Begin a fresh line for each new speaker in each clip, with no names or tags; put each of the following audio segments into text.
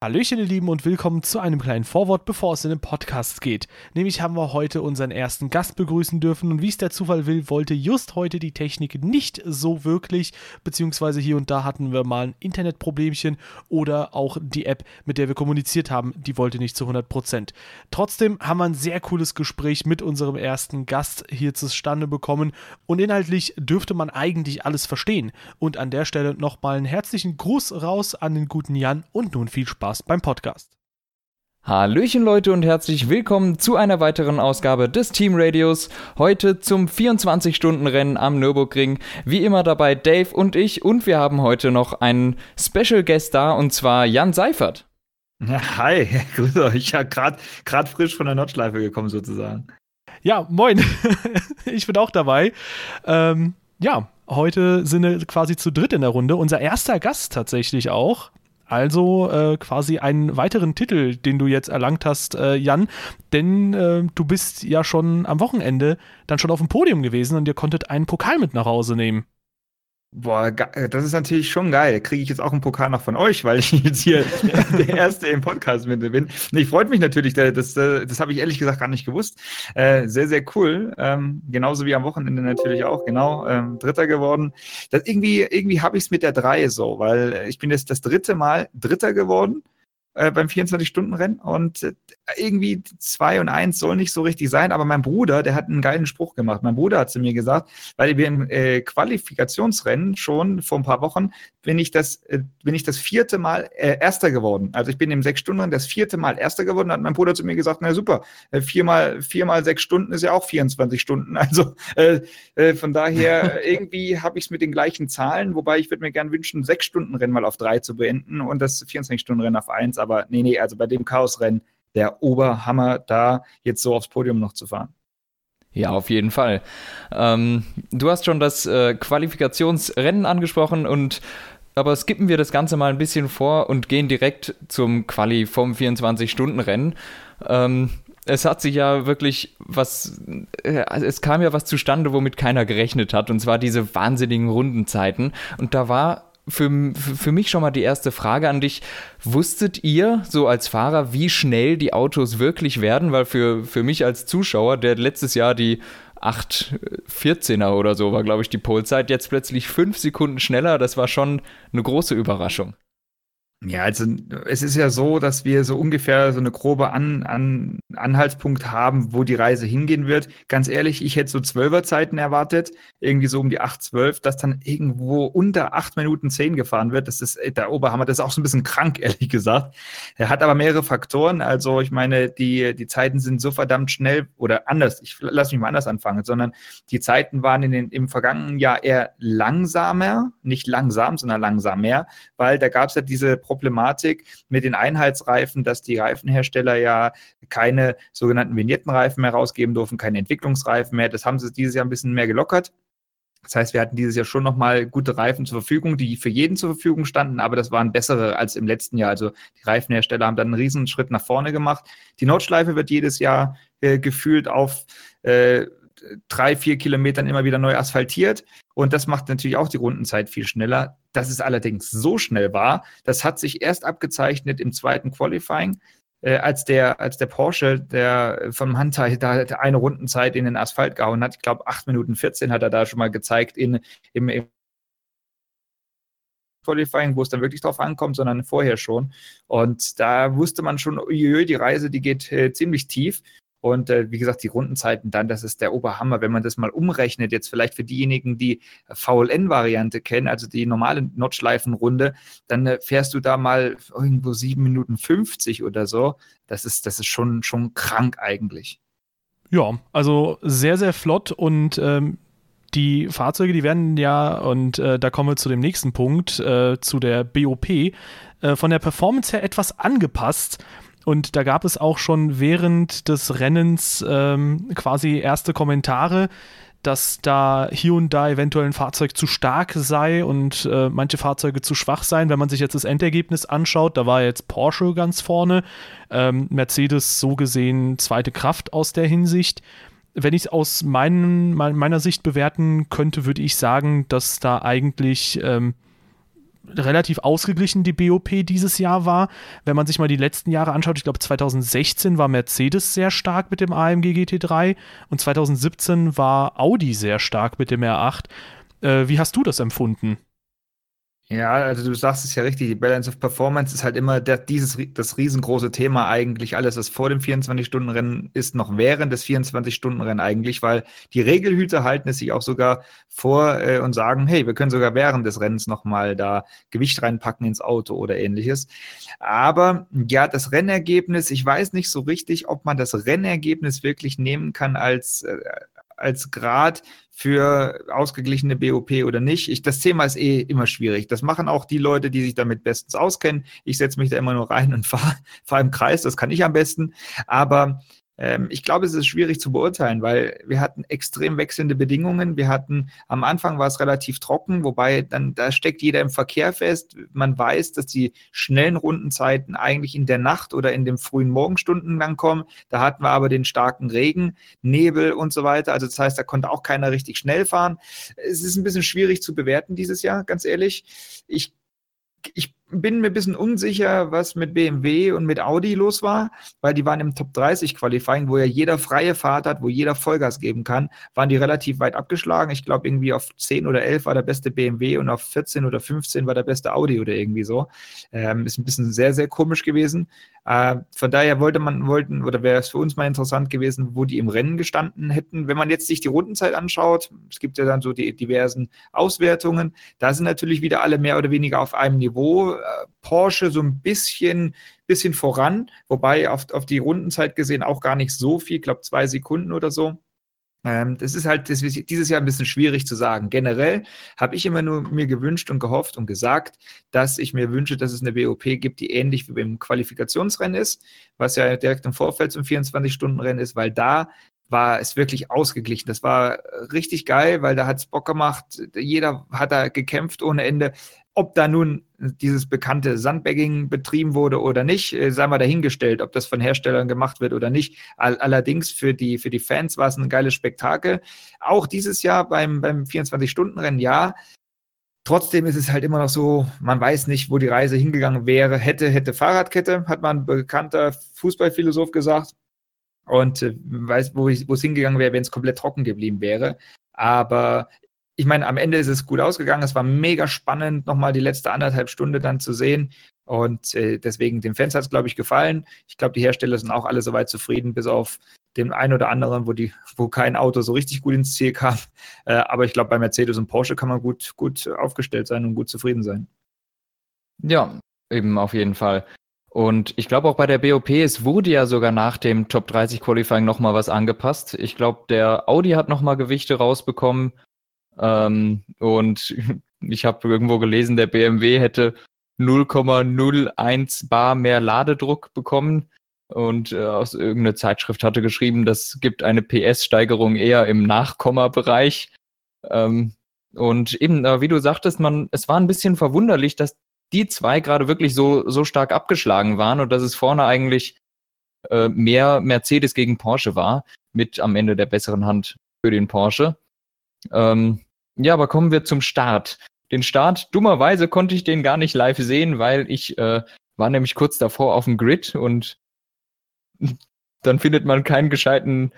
Hallöchen, ihr Lieben, und willkommen zu einem kleinen Vorwort, bevor es in den Podcast geht. Nämlich haben wir heute unseren ersten Gast begrüßen dürfen und wie es der Zufall will, wollte just heute die Technik nicht so wirklich, beziehungsweise hier und da hatten wir mal ein Internetproblemchen oder auch die App, mit der wir kommuniziert haben, die wollte nicht zu 100%. Trotzdem haben wir ein sehr cooles Gespräch mit unserem ersten Gast hier zustande bekommen und inhaltlich dürfte man eigentlich alles verstehen. Und an der Stelle nochmal einen herzlichen Gruß raus an den guten Jan und nun viel Spaß Spaß beim Podcast.
Hallöchen Leute und herzlich willkommen zu einer weiteren Ausgabe des Team Radios. Heute zum 24-Stunden-Rennen am Nürburgring. Wie immer dabei Dave und ich und wir haben heute noch einen Special Guest da und zwar Jan Seifert.
Ja, hi, grüße euch. Ja, gerade frisch von der Nordschleife gekommen sozusagen.
Ja, moin. ich bin auch dabei. Ähm, ja, heute sind wir quasi zu dritt in der Runde. Unser erster Gast tatsächlich auch. Also äh, quasi einen weiteren Titel, den du jetzt erlangt hast, äh, Jan. Denn äh, du bist ja schon am Wochenende dann schon auf dem Podium gewesen und ihr konntet einen Pokal mit nach Hause nehmen.
Boah, äh, das ist natürlich schon geil. Kriege ich jetzt auch einen Pokal noch von euch, weil ich jetzt hier der Erste im Podcast mit bin. Nee, freut mich natürlich. Das, äh, das habe ich ehrlich gesagt gar nicht gewusst. Äh, sehr, sehr cool. Ähm, genauso wie am Wochenende natürlich auch. Genau, ähm, Dritter geworden. Das, irgendwie irgendwie habe ich es mit der Drei so, weil ich bin jetzt das dritte Mal Dritter geworden äh, beim 24-Stunden-Rennen und äh, irgendwie zwei und eins soll nicht so richtig sein, aber mein Bruder, der hat einen geilen Spruch gemacht. Mein Bruder hat zu mir gesagt, weil wir im äh, Qualifikationsrennen schon vor ein paar Wochen bin ich das, äh, bin ich das vierte Mal Erster geworden. Also ich bin im sechs Stunden Rennen das vierte Mal Erster geworden. Hat mein Bruder zu mir gesagt, na super, viermal, viermal sechs Stunden ist ja auch 24 Stunden. Also von daher irgendwie habe ich es mit den gleichen Zahlen, wobei ich würde mir gerne wünschen, sechs Stunden Rennen mal auf drei zu beenden und das 24 Stunden Rennen auf eins. Aber nee, nee, also bei dem Chaosrennen der Oberhammer, da jetzt so aufs Podium noch zu fahren.
Ja, auf jeden Fall. Ähm, du hast schon das äh, Qualifikationsrennen angesprochen und aber skippen wir das Ganze mal ein bisschen vor und gehen direkt zum Quali vom 24-Stunden-Rennen. Ähm, es hat sich ja wirklich was, äh, es kam ja was zustande, womit keiner gerechnet hat, und zwar diese wahnsinnigen Rundenzeiten. Und da war für, für mich schon mal die erste Frage an dich. Wusstet ihr so als Fahrer, wie schnell die Autos wirklich werden? Weil für, für mich als Zuschauer, der letztes Jahr die 8,14er oder so war, glaube ich, die Polezeit, jetzt plötzlich fünf Sekunden schneller, das war schon eine große Überraschung.
Ja, also es ist ja so, dass wir so ungefähr so eine grobe An An Anhaltspunkt haben, wo die Reise hingehen wird. Ganz ehrlich, ich hätte so Zwölferzeiten erwartet, irgendwie so um die 8, 12, dass dann irgendwo unter 8 Minuten 10 gefahren wird. Das ist äh, der Oberhammer, das ist auch so ein bisschen krank, ehrlich gesagt. Er hat aber mehrere Faktoren. Also ich meine, die, die Zeiten sind so verdammt schnell oder anders, ich lass mich mal anders anfangen, sondern die Zeiten waren in den, im vergangenen Jahr eher langsamer, nicht langsam, sondern langsamer, weil da gab es ja diese Problematik mit den Einheitsreifen, dass die Reifenhersteller ja keine sogenannten Vignettenreifen mehr rausgeben durften, keine Entwicklungsreifen mehr. Das haben sie dieses Jahr ein bisschen mehr gelockert. Das heißt, wir hatten dieses Jahr schon nochmal gute Reifen zur Verfügung, die für jeden zur Verfügung standen, aber das waren bessere als im letzten Jahr. Also die Reifenhersteller haben dann einen riesen Schritt nach vorne gemacht. Die Nordschleife wird jedes Jahr äh, gefühlt auf äh, drei, vier Kilometern immer wieder neu asphaltiert. Und das macht natürlich auch die Rundenzeit viel schneller. Dass es allerdings so schnell war, das hat sich erst abgezeichnet im zweiten Qualifying, äh, als, der, als der Porsche, der vom Handteil da eine Rundenzeit in den Asphalt gehauen hat. Ich glaube, 8 Minuten 14 hat er da schon mal gezeigt in, im, im Qualifying, wo es dann wirklich drauf ankommt, sondern vorher schon. Und da wusste man schon, uiuiui, die Reise, die geht äh, ziemlich tief. Und äh, wie gesagt, die Rundenzeiten dann, das ist der Oberhammer. Wenn man das mal umrechnet, jetzt vielleicht für diejenigen, die VLN-Variante kennen, also die normale Notschleifenrunde, dann äh, fährst du da mal irgendwo 7 Minuten 50 oder so. Das ist, das ist schon, schon krank eigentlich.
Ja, also sehr, sehr flott und ähm, die Fahrzeuge, die werden ja, und äh, da kommen wir zu dem nächsten Punkt, äh, zu der BOP, äh, von der Performance her etwas angepasst. Und da gab es auch schon während des Rennens ähm, quasi erste Kommentare, dass da hier und da eventuell ein Fahrzeug zu stark sei und äh, manche Fahrzeuge zu schwach seien. Wenn man sich jetzt das Endergebnis anschaut, da war jetzt Porsche ganz vorne, ähm, Mercedes so gesehen zweite Kraft aus der Hinsicht. Wenn ich es aus meinen, meiner Sicht bewerten könnte, würde ich sagen, dass da eigentlich ähm, relativ ausgeglichen die BOP dieses Jahr war. Wenn man sich mal die letzten Jahre anschaut, ich glaube 2016 war Mercedes sehr stark mit dem AMG GT3 und 2017 war Audi sehr stark mit dem R8. Äh, wie hast du das empfunden?
Ja, also du sagst es ja richtig, die Balance of Performance ist halt immer der, dieses, das riesengroße Thema eigentlich. Alles, was vor dem 24-Stunden-Rennen ist, noch während des 24-Stunden-Rennen eigentlich, weil die Regelhüter halten es sich auch sogar vor äh, und sagen, hey, wir können sogar während des Rennens nochmal da Gewicht reinpacken ins Auto oder ähnliches. Aber ja, das Rennergebnis, ich weiß nicht so richtig, ob man das Rennergebnis wirklich nehmen kann als, äh, als Grad für ausgeglichene BOP oder nicht. Ich, das Thema ist eh immer schwierig. Das machen auch die Leute, die sich damit bestens auskennen. Ich setze mich da immer nur rein und fahre fahr im Kreis. Das kann ich am besten. Aber ich glaube, es ist schwierig zu beurteilen, weil wir hatten extrem wechselnde Bedingungen. Wir hatten, am Anfang war es relativ trocken, wobei dann, da steckt jeder im Verkehr fest. Man weiß, dass die schnellen Rundenzeiten eigentlich in der Nacht oder in den frühen Morgenstunden dann kommen. Da hatten wir aber den starken Regen, Nebel und so weiter. Also das heißt, da konnte auch keiner richtig schnell fahren. Es ist ein bisschen schwierig zu bewerten dieses Jahr, ganz ehrlich. Ich ich bin mir ein bisschen unsicher, was mit BMW und mit Audi los war, weil die waren im Top 30 Qualifying, wo ja jeder freie Fahrt hat, wo jeder Vollgas geben kann, waren die relativ weit abgeschlagen. Ich glaube, irgendwie auf 10 oder 11 war der beste BMW und auf 14 oder 15 war der beste Audi oder irgendwie so. Ähm, ist ein bisschen sehr, sehr komisch gewesen. Äh, von daher wollte man, wollten, oder wäre es für uns mal interessant gewesen, wo die im Rennen gestanden hätten. Wenn man jetzt sich die Rundenzeit anschaut, es gibt ja dann so die diversen Auswertungen, da sind natürlich wieder alle mehr oder weniger auf einem Niveau äh, Porsche so ein bisschen, bisschen voran, wobei auf, auf die Rundenzeit gesehen auch gar nicht so viel, ich glaube zwei Sekunden oder so. Ähm, das ist halt dieses Jahr ein bisschen schwierig zu sagen. Generell habe ich immer nur mir gewünscht und gehofft und gesagt, dass ich mir wünsche, dass es eine BOP gibt, die ähnlich wie beim Qualifikationsrennen ist, was ja direkt im Vorfeld zum 24-Stunden-Rennen ist, weil da war es wirklich ausgeglichen. Das war richtig geil, weil da hat es Bock gemacht. Jeder hat da gekämpft ohne Ende. Ob da nun dieses bekannte Sandbagging betrieben wurde oder nicht, äh, sei mal dahingestellt, ob das von Herstellern gemacht wird oder nicht. allerdings für die, für die Fans war es ein geiles Spektakel. Auch dieses Jahr beim, beim 24-Stunden-Rennen, ja. Trotzdem ist es halt immer noch so, man weiß nicht, wo die Reise hingegangen wäre. Hätte, hätte Fahrradkette, hat man ein bekannter Fußballphilosoph gesagt. Und äh, weiß, wo, es hingegangen wäre, wenn es komplett trocken geblieben wäre. Aber ich meine, am Ende ist es gut ausgegangen. Es war mega spannend, nochmal die letzte anderthalb Stunde dann zu sehen. Und äh, deswegen, den Fans hat es, glaube ich, gefallen. Ich glaube, die Hersteller sind auch alle soweit zufrieden, bis auf den einen oder anderen, wo, die, wo kein Auto so richtig gut ins Ziel kam. Äh, aber ich glaube, bei Mercedes und Porsche kann man gut, gut aufgestellt sein und gut zufrieden sein.
Ja, eben auf jeden Fall. Und ich glaube auch bei der BOP, es wurde ja sogar nach dem Top 30 Qualifying nochmal was angepasst. Ich glaube, der Audi hat nochmal Gewichte rausbekommen ähm, und ich habe irgendwo gelesen, der BMW hätte 0,01 Bar mehr Ladedruck bekommen. Und äh, aus irgendeiner Zeitschrift hatte geschrieben, das gibt eine PS-Steigerung eher im Nachkommabereich. Ähm, und eben, äh, wie du sagtest, man, es war ein bisschen verwunderlich, dass die zwei gerade wirklich so, so stark abgeschlagen waren und dass es vorne eigentlich äh, mehr Mercedes gegen Porsche war, mit am Ende der besseren Hand für den Porsche. Ähm, ja, aber kommen wir zum Start. Den Start, dummerweise konnte ich den gar nicht live sehen, weil ich äh, war nämlich kurz davor auf dem Grid und dann findet man keinen gescheiten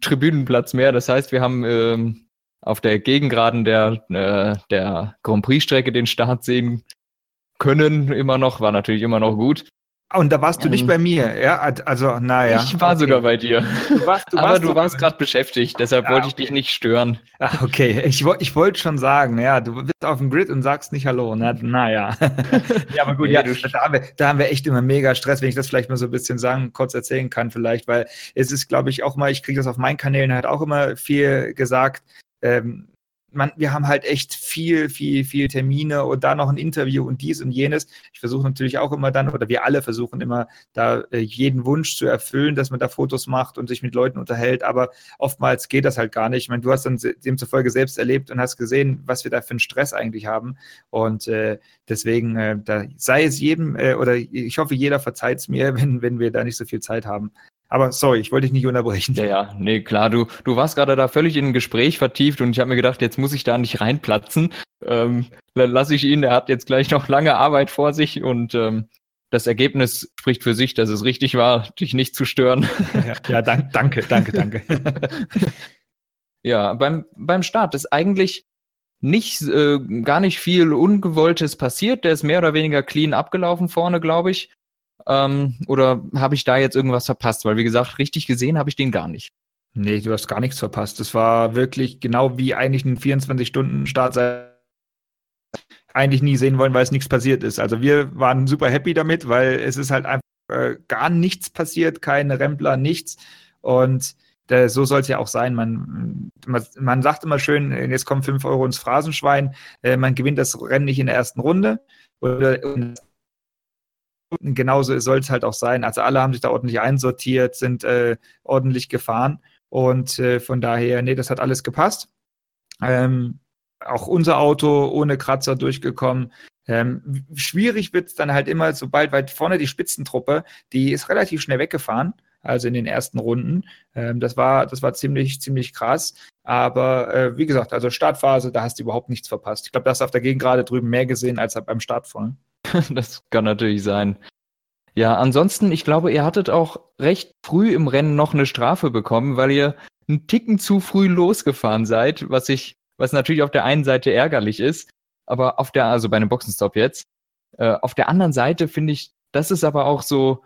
Tribünenplatz mehr. Das heißt, wir haben ähm, auf der Gegengraden der, äh, der Grand Prix-Strecke den Start sehen können, immer noch, war natürlich immer noch gut.
Und da warst du nicht ähm, bei mir, ja? Also, naja.
Ich war okay. sogar bei dir. Du warst, du Aber warst du warst gerade beschäftigt, deshalb ja, wollte ich okay. dich nicht stören.
Ach, okay. Ich, ich wollte schon sagen, ja, du bist auf dem Grid und sagst nicht Hallo. Na, naja. ja, aber gut, ja, da, haben wir, da haben wir echt immer mega Stress, wenn ich das vielleicht mal so ein bisschen sagen, kurz erzählen kann, vielleicht, weil es ist, glaube ich, auch mal, ich kriege das auf meinen Kanälen halt auch immer viel gesagt. Ähm, man, wir haben halt echt viel, viel, viel Termine und da noch ein Interview und dies und jenes. Ich versuche natürlich auch immer dann, oder wir alle versuchen immer, da äh, jeden Wunsch zu erfüllen, dass man da Fotos macht und sich mit Leuten unterhält, aber oftmals geht das halt gar nicht. Ich meine, du hast dann demzufolge selbst erlebt und hast gesehen, was wir da für einen Stress eigentlich haben. Und äh, deswegen, äh, da sei es jedem, äh, oder ich hoffe, jeder verzeiht es mir, wenn, wenn wir da nicht so viel Zeit haben. Aber sorry, ich wollte dich nicht unterbrechen.
Ja, ja, nee, klar, du, du warst gerade da völlig in ein Gespräch vertieft und ich habe mir gedacht, jetzt muss ich da nicht reinplatzen. Ähm, lasse ich ihn, er hat jetzt gleich noch lange Arbeit vor sich und ähm, das Ergebnis spricht für sich, dass es richtig war, dich nicht zu stören.
Ja, ja dank, danke, danke, danke.
ja, beim, beim Start ist eigentlich nicht, äh, gar nicht viel Ungewolltes passiert. Der ist mehr oder weniger clean abgelaufen vorne, glaube ich. Ähm, oder habe ich da jetzt irgendwas verpasst? Weil, wie gesagt, richtig gesehen habe ich den gar nicht.
Nee, du hast gar nichts verpasst. Das war wirklich genau wie eigentlich ein 24-Stunden-Start eigentlich nie sehen wollen, weil es nichts passiert ist. Also wir waren super happy damit, weil es ist halt einfach äh, gar nichts passiert, keine Rempler, nichts. Und äh, so soll es ja auch sein. Man, man, man, sagt immer schön, jetzt kommen 5 Euro ins Phrasenschwein. Äh, man gewinnt das Rennen nicht in der ersten Runde. Oder, genauso soll es halt auch sein. Also alle haben sich da ordentlich einsortiert, sind äh, ordentlich gefahren und äh, von daher, nee, das hat alles gepasst. Ähm, auch unser Auto ohne Kratzer durchgekommen. Ähm, schwierig wird es dann halt immer, sobald weit vorne die Spitzentruppe, die ist relativ schnell weggefahren, also in den ersten Runden. Ähm, das war, das war ziemlich, ziemlich krass. Aber äh, wie gesagt, also Startphase, da hast du überhaupt nichts verpasst. Ich glaube, da hast du auf der Gegend gerade drüben mehr gesehen als beim Start vorne.
das kann natürlich sein. Ja, ansonsten, ich glaube, ihr hattet auch recht früh im Rennen noch eine Strafe bekommen, weil ihr einen Ticken zu früh losgefahren seid, was ich, was natürlich auf der einen Seite ärgerlich ist, aber auf der, also bei einem Boxenstopp jetzt, äh, auf der anderen Seite finde ich, das ist aber auch so,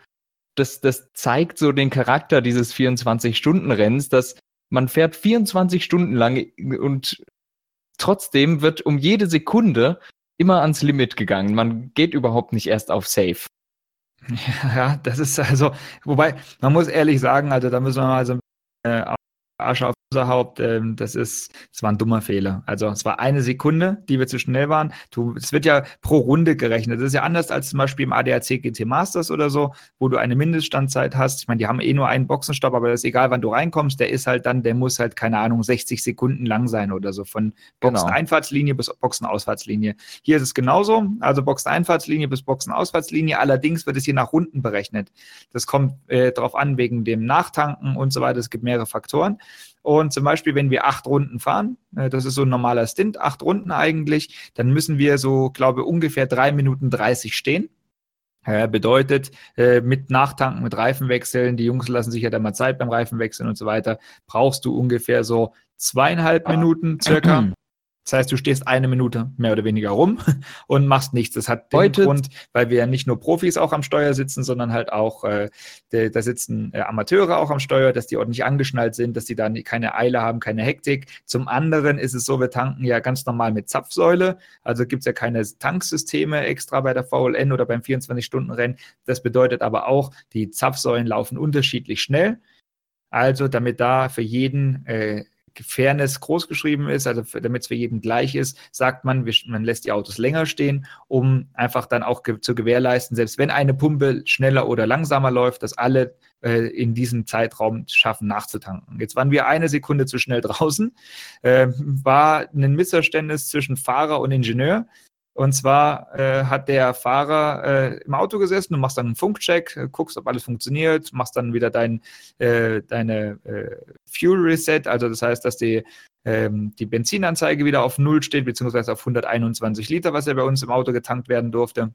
das, das zeigt so den Charakter dieses 24-Stunden-Rennens, dass man fährt 24 Stunden lang und trotzdem wird um jede Sekunde immer ans Limit gegangen. Man geht überhaupt nicht erst auf Safe.
Ja, das ist also, wobei, man muss ehrlich sagen, also da müssen wir mal so ein bisschen äh, Asche auf unser Haupt, ähm, das ist, das war ein dummer Fehler. Also es war eine Sekunde, die wir zu schnell waren. Du, es wird ja pro Runde gerechnet. Das ist ja anders als zum Beispiel im ADAC GT Masters oder so, wo du eine Mindeststandzeit hast. Ich meine, die haben eh nur einen Boxenstopp, aber das ist egal, wann du reinkommst. Der ist halt dann, der muss halt, keine Ahnung, 60 Sekunden lang sein oder so. Von genau. Boxeneinfahrtslinie bis Boxenausfahrtslinie. Hier ist es genauso. Also Boxeneinfahrtslinie bis Boxenausfahrtslinie. Allerdings wird es hier nach Runden berechnet. Das kommt äh, darauf an, wegen dem Nachtanken und so weiter. Es gibt mehrere Faktoren. Und zum Beispiel, wenn wir acht Runden fahren, äh, das ist so ein normaler Stint, acht Runden eigentlich, dann müssen wir so, glaube ungefähr drei Minuten 30 stehen. Bedeutet, äh, mit Nachtanken, mit Reifenwechseln, die Jungs lassen sich ja dann mal Zeit beim Reifenwechseln und so weiter, brauchst du ungefähr so zweieinhalb Minuten circa. Das heißt, du stehst eine Minute mehr oder weniger rum und machst nichts. Das hat den Heute Grund, weil wir ja nicht nur Profis auch am Steuer sitzen, sondern halt auch, äh, da sitzen äh, Amateure auch am Steuer, dass die ordentlich angeschnallt sind, dass die da keine Eile haben, keine Hektik. Zum anderen ist es so, wir tanken ja ganz normal mit Zapfsäule. Also gibt es ja keine Tanksysteme extra bei der VLN oder beim 24-Stunden-Rennen. Das bedeutet aber auch, die Zapfsäulen laufen unterschiedlich schnell. Also damit da für jeden äh, Fairness groß geschrieben ist, also damit es für jeden gleich ist, sagt man, man lässt die Autos länger stehen, um einfach dann auch ge zu gewährleisten, selbst wenn eine Pumpe schneller oder langsamer läuft, dass alle äh, in diesem Zeitraum schaffen, nachzutanken. Jetzt waren wir eine Sekunde zu schnell draußen, äh, war ein Missverständnis zwischen Fahrer und Ingenieur. Und zwar äh, hat der Fahrer äh, im Auto gesessen, du machst dann einen Funkcheck, äh, guckst, ob alles funktioniert, machst dann wieder dein, äh, deine äh, Fuel Reset, also das heißt, dass die, ähm, die Benzinanzeige wieder auf Null steht, beziehungsweise auf 121 Liter, was ja bei uns im Auto getankt werden durfte.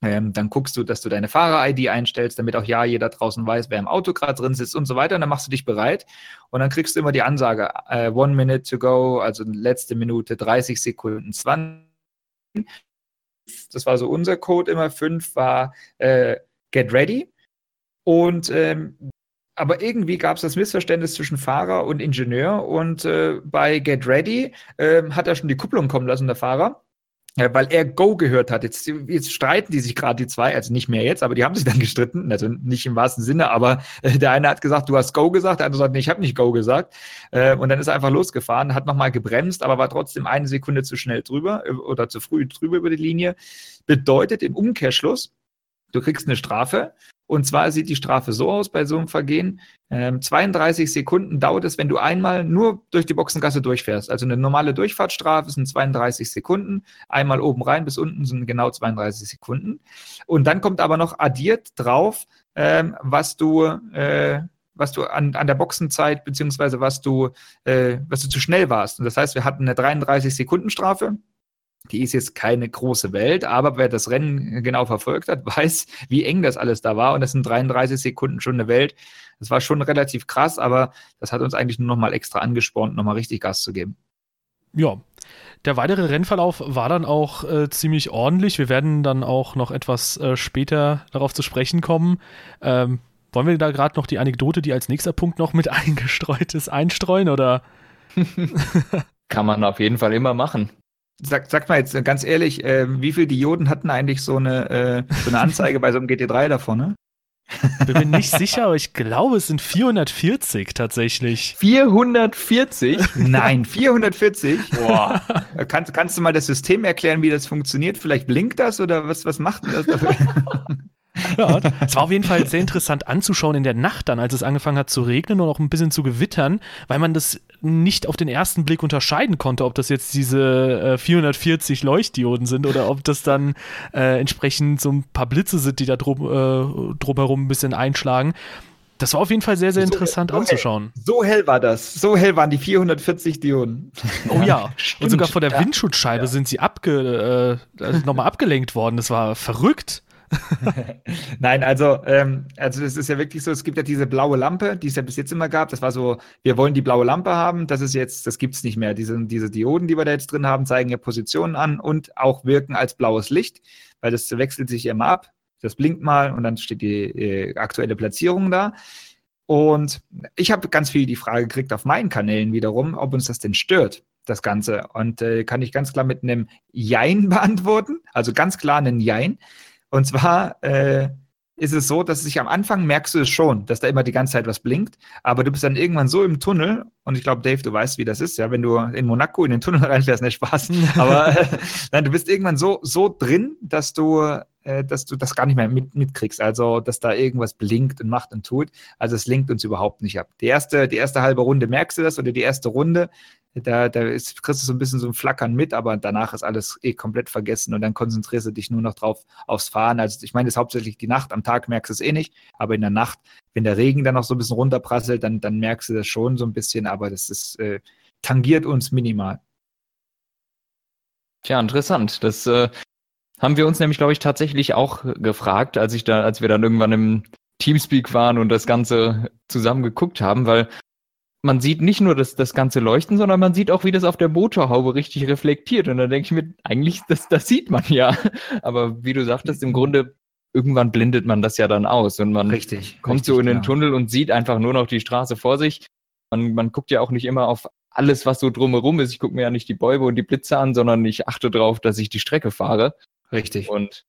Ähm, dann guckst du, dass du deine Fahrer-ID einstellst, damit auch ja jeder draußen weiß, wer im Auto gerade drin sitzt und so weiter. Und dann machst du dich bereit und dann kriegst du immer die Ansage, äh, one minute to go, also letzte Minute, 30 Sekunden, 20 das war so unser Code immer. Fünf war äh, Get Ready. Und ähm, aber irgendwie gab es das Missverständnis zwischen Fahrer und Ingenieur und äh, bei Get Ready äh, hat er schon die Kupplung kommen lassen, der Fahrer. Ja, weil er Go gehört hat. Jetzt, jetzt streiten die sich gerade die zwei, also nicht mehr jetzt, aber die haben sich dann gestritten, also nicht im wahrsten Sinne, aber äh, der eine hat gesagt, du hast Go gesagt, der andere sagt, nee, ich habe nicht Go gesagt. Äh, und dann ist er einfach losgefahren, hat nochmal gebremst, aber war trotzdem eine Sekunde zu schnell drüber äh, oder zu früh drüber über die Linie. Bedeutet im Umkehrschluss, du kriegst eine Strafe und zwar sieht die Strafe so aus bei so einem Vergehen. Ähm, 32 Sekunden dauert es, wenn du einmal nur durch die Boxengasse durchfährst. Also eine normale Durchfahrtsstrafe sind 32 Sekunden. Einmal oben rein bis unten sind genau 32 Sekunden. Und dann kommt aber noch addiert drauf, ähm, was du, äh, was du an, an der Boxenzeit, beziehungsweise was du, äh, was du zu schnell warst. Und das heißt, wir hatten eine 33-Sekunden-Strafe. Die ist jetzt keine große Welt, aber wer das Rennen genau verfolgt hat, weiß, wie eng das alles da war. Und das sind 33 Sekunden schon eine Welt. Das war schon relativ krass, aber das hat uns eigentlich nur noch mal extra angespornt, noch mal richtig Gas zu geben.
Ja, der weitere Rennverlauf war dann auch äh, ziemlich ordentlich. Wir werden dann auch noch etwas äh, später darauf zu sprechen kommen. Ähm, wollen wir da gerade noch die Anekdote, die als nächster Punkt noch mit eingestreut ist, einstreuen oder?
Kann man auf jeden Fall immer machen.
Sag, sag mal jetzt ganz ehrlich, äh, wie viele Dioden hatten eigentlich so eine, äh, so eine Anzeige bei so einem GT3 davon, ne?
Bin mir nicht sicher, aber ich glaube, es sind 440 tatsächlich.
440?
Nein, 440? Boah. kannst, kannst du mal das System erklären, wie das funktioniert? Vielleicht blinkt das oder was, was macht denn das dafür?
Es war auf jeden Fall sehr interessant anzuschauen in der Nacht dann, als es angefangen hat zu regnen und auch ein bisschen zu gewittern, weil man das nicht auf den ersten Blick unterscheiden konnte, ob das jetzt diese äh, 440 Leuchtdioden sind oder ob das dann äh, entsprechend so ein paar Blitze sind, die da drum, äh, drumherum ein bisschen einschlagen. Das war auf jeden Fall sehr, sehr interessant
so
anzuschauen.
Hell, so hell war das. So hell waren die 440 Dioden.
Oh ja. Stimmt. Und sogar vor der. Windschutzscheibe ja. sind sie abge, äh, also nochmal abgelenkt worden. Das war verrückt.
Nein, also, ähm, also es ist ja wirklich so, es gibt ja diese blaue Lampe, die es ja bis jetzt immer gab. Das war so, wir wollen die blaue Lampe haben. Das ist jetzt, das gibt es nicht mehr. Diese, diese Dioden, die wir da jetzt drin haben, zeigen ja Positionen an und auch wirken als blaues Licht, weil das wechselt sich immer ab. Das blinkt mal und dann steht die äh, aktuelle Platzierung da. Und ich habe ganz viel die Frage gekriegt auf meinen Kanälen wiederum, ob uns das denn stört, das Ganze. Und äh, kann ich ganz klar mit einem Jein beantworten, also ganz klar einen Jein. Und zwar äh, ist es so, dass sich am Anfang merkst du es schon, dass da immer die ganze Zeit was blinkt, aber du bist dann irgendwann so im Tunnel und ich glaube, Dave, du weißt, wie das ist, ja, wenn du in Monaco in den Tunnel reinfährst, nicht Spaß, aber äh, nein, du bist irgendwann so so drin, dass du äh, dass du das gar nicht mehr mit, mitkriegst, also dass da irgendwas blinkt und macht und tut. Also es lenkt uns überhaupt nicht ab. Die erste die erste halbe Runde merkst du das oder die erste Runde da, da ist, kriegst du so ein bisschen so ein Flackern mit, aber danach ist alles eh komplett vergessen und dann konzentrierst du dich nur noch drauf aufs Fahren. Also ich meine, es ist hauptsächlich die Nacht, am Tag merkst du es eh nicht, aber in der Nacht, wenn der Regen dann noch so ein bisschen runterprasselt, dann, dann merkst du das schon so ein bisschen, aber das ist, äh, tangiert uns minimal.
Tja, interessant. Das äh, haben wir uns nämlich, glaube ich, tatsächlich auch gefragt, als ich da, als wir dann irgendwann im Teamspeak waren und das Ganze zusammen geguckt haben, weil man sieht nicht nur das, das ganze Leuchten, sondern man sieht auch, wie das auf der Motorhaube richtig reflektiert. Und da denke ich mir, eigentlich, das, das sieht man ja. Aber wie du sagtest, im Grunde, irgendwann blindet man das ja dann aus. Und man
richtig,
kommt
richtig,
so in den genau. Tunnel und sieht einfach nur noch die Straße vor sich. Man, man guckt ja auch nicht immer auf alles, was so drumherum ist. Ich gucke mir ja nicht die Bäume und die Blitze an, sondern ich achte darauf, dass ich die Strecke fahre.
Richtig.
Und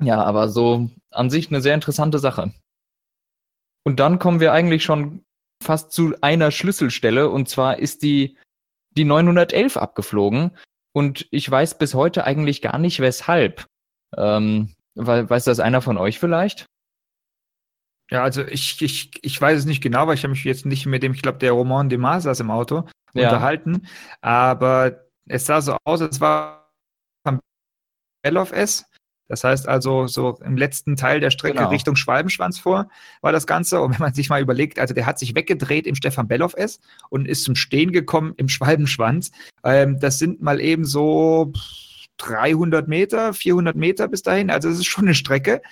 ja, aber so an sich eine sehr interessante Sache. Und dann kommen wir eigentlich schon fast zu einer Schlüsselstelle und zwar ist die, die 911 abgeflogen und ich weiß bis heute eigentlich gar nicht weshalb. Ähm, weiß das einer von euch vielleicht?
Ja, also ich, ich, ich weiß es nicht genau, weil ich habe mich jetzt nicht mit dem, ich glaube, der Roman de Mar saß im Auto ja. unterhalten, aber es sah so aus, als war Bellof S das heißt also, so im letzten Teil der Strecke genau. Richtung Schwalbenschwanz vor war das Ganze. Und wenn man sich mal überlegt, also der hat sich weggedreht im Stefan Belloff S und ist zum Stehen gekommen im Schwalbenschwanz. Ähm, das sind mal eben so 300 Meter, 400 Meter bis dahin. Also es ist schon eine Strecke.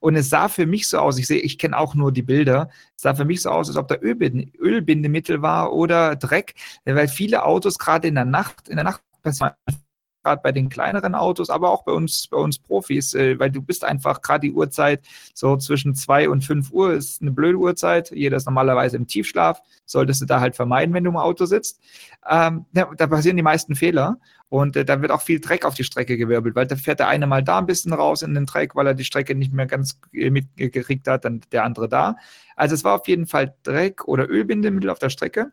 Und es sah für mich so aus, ich sehe, ich kenne auch nur die Bilder, es sah für mich so aus, als ob da Ölbindemittel war oder Dreck, weil viele Autos gerade in der Nacht, in der Nacht gerade bei den kleineren Autos, aber auch bei uns, bei uns Profis, äh, weil du bist einfach gerade die Uhrzeit so zwischen zwei und fünf Uhr ist eine blöde Uhrzeit. Jeder ist normalerweise im Tiefschlaf, solltest du da halt vermeiden, wenn du im Auto sitzt. Ähm, ja, da passieren die meisten Fehler und äh, da wird auch viel Dreck auf die Strecke gewirbelt, weil da fährt der eine mal da ein bisschen raus in den Dreck, weil er die Strecke nicht mehr ganz äh, mitgekriegt hat, dann der andere da. Also es war auf jeden Fall Dreck oder Ölbindemittel auf der Strecke.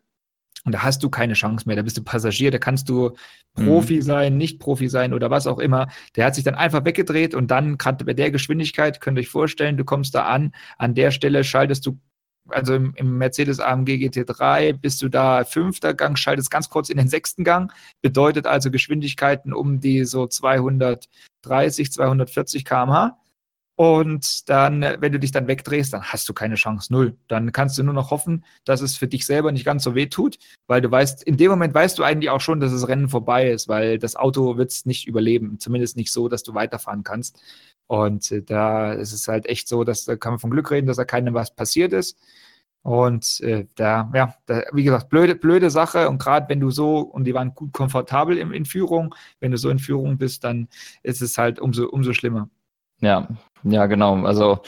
Und da hast du keine Chance mehr. Da bist du Passagier, da kannst du Profi mhm. sein, nicht Profi sein oder was auch immer. Der hat sich dann einfach weggedreht und dann, gerade bei der Geschwindigkeit, könnt ihr euch vorstellen, du kommst da an, an der Stelle schaltest du, also im, im Mercedes AMG GT3 bist du da fünfter Gang, schaltest ganz kurz in den sechsten Gang, bedeutet also Geschwindigkeiten um die so 230, 240 km/h. Und dann, äh, wenn du dich dann wegdrehst, dann hast du keine Chance, null. Dann kannst du nur noch hoffen, dass es für dich selber nicht ganz so weh tut, weil du weißt, in dem Moment weißt du eigentlich auch schon, dass das Rennen vorbei ist, weil das Auto wird es nicht überleben. Zumindest nicht so, dass du weiterfahren kannst. Und äh, da ist es halt echt so, dass da kann man von Glück reden, dass da keinem was passiert ist. Und äh, da, ja, da, wie gesagt, blöde, blöde Sache. Und gerade wenn du so, und die waren gut komfortabel in, in Führung, wenn du so in Führung bist, dann ist es halt umso, umso schlimmer.
Ja, ja, genau. Also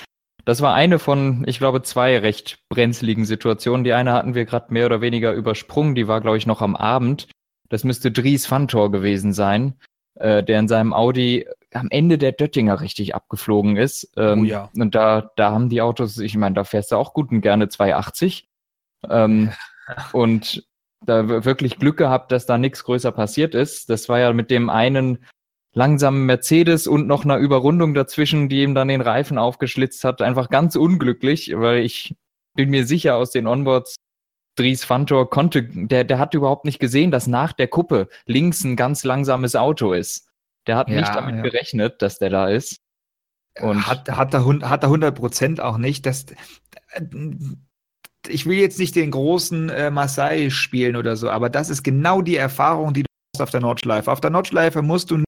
das war eine von, ich glaube, zwei recht brenzligen Situationen. Die eine hatten wir gerade mehr oder weniger übersprungen. Die war, glaube ich, noch am Abend. Das müsste Dries Fantor gewesen sein, äh, der in seinem Audi am Ende der Döttinger richtig abgeflogen ist. Ähm, oh ja. Und da, da haben die Autos, ich meine, da fährst du auch gut und gerne 280. Ähm, und da wirklich Glück gehabt, dass da nichts größer passiert ist. Das war ja mit dem einen langsamen Mercedes und noch einer Überrundung dazwischen, die ihm dann den Reifen aufgeschlitzt hat. Einfach ganz unglücklich, weil ich bin mir sicher aus den Onboards, Dries Fantor konnte, der, der hat überhaupt nicht gesehen, dass nach der Kuppe links ein ganz langsames Auto ist. Der hat ja, nicht damit ja. gerechnet, dass der da ist.
Und hat, hat, er, hat er 100 Prozent auch nicht. Das, ich will jetzt nicht den großen äh, Marseille spielen oder so, aber das ist genau die Erfahrung, die du hast auf der Nordschleife. Auf der Nordschleife musst du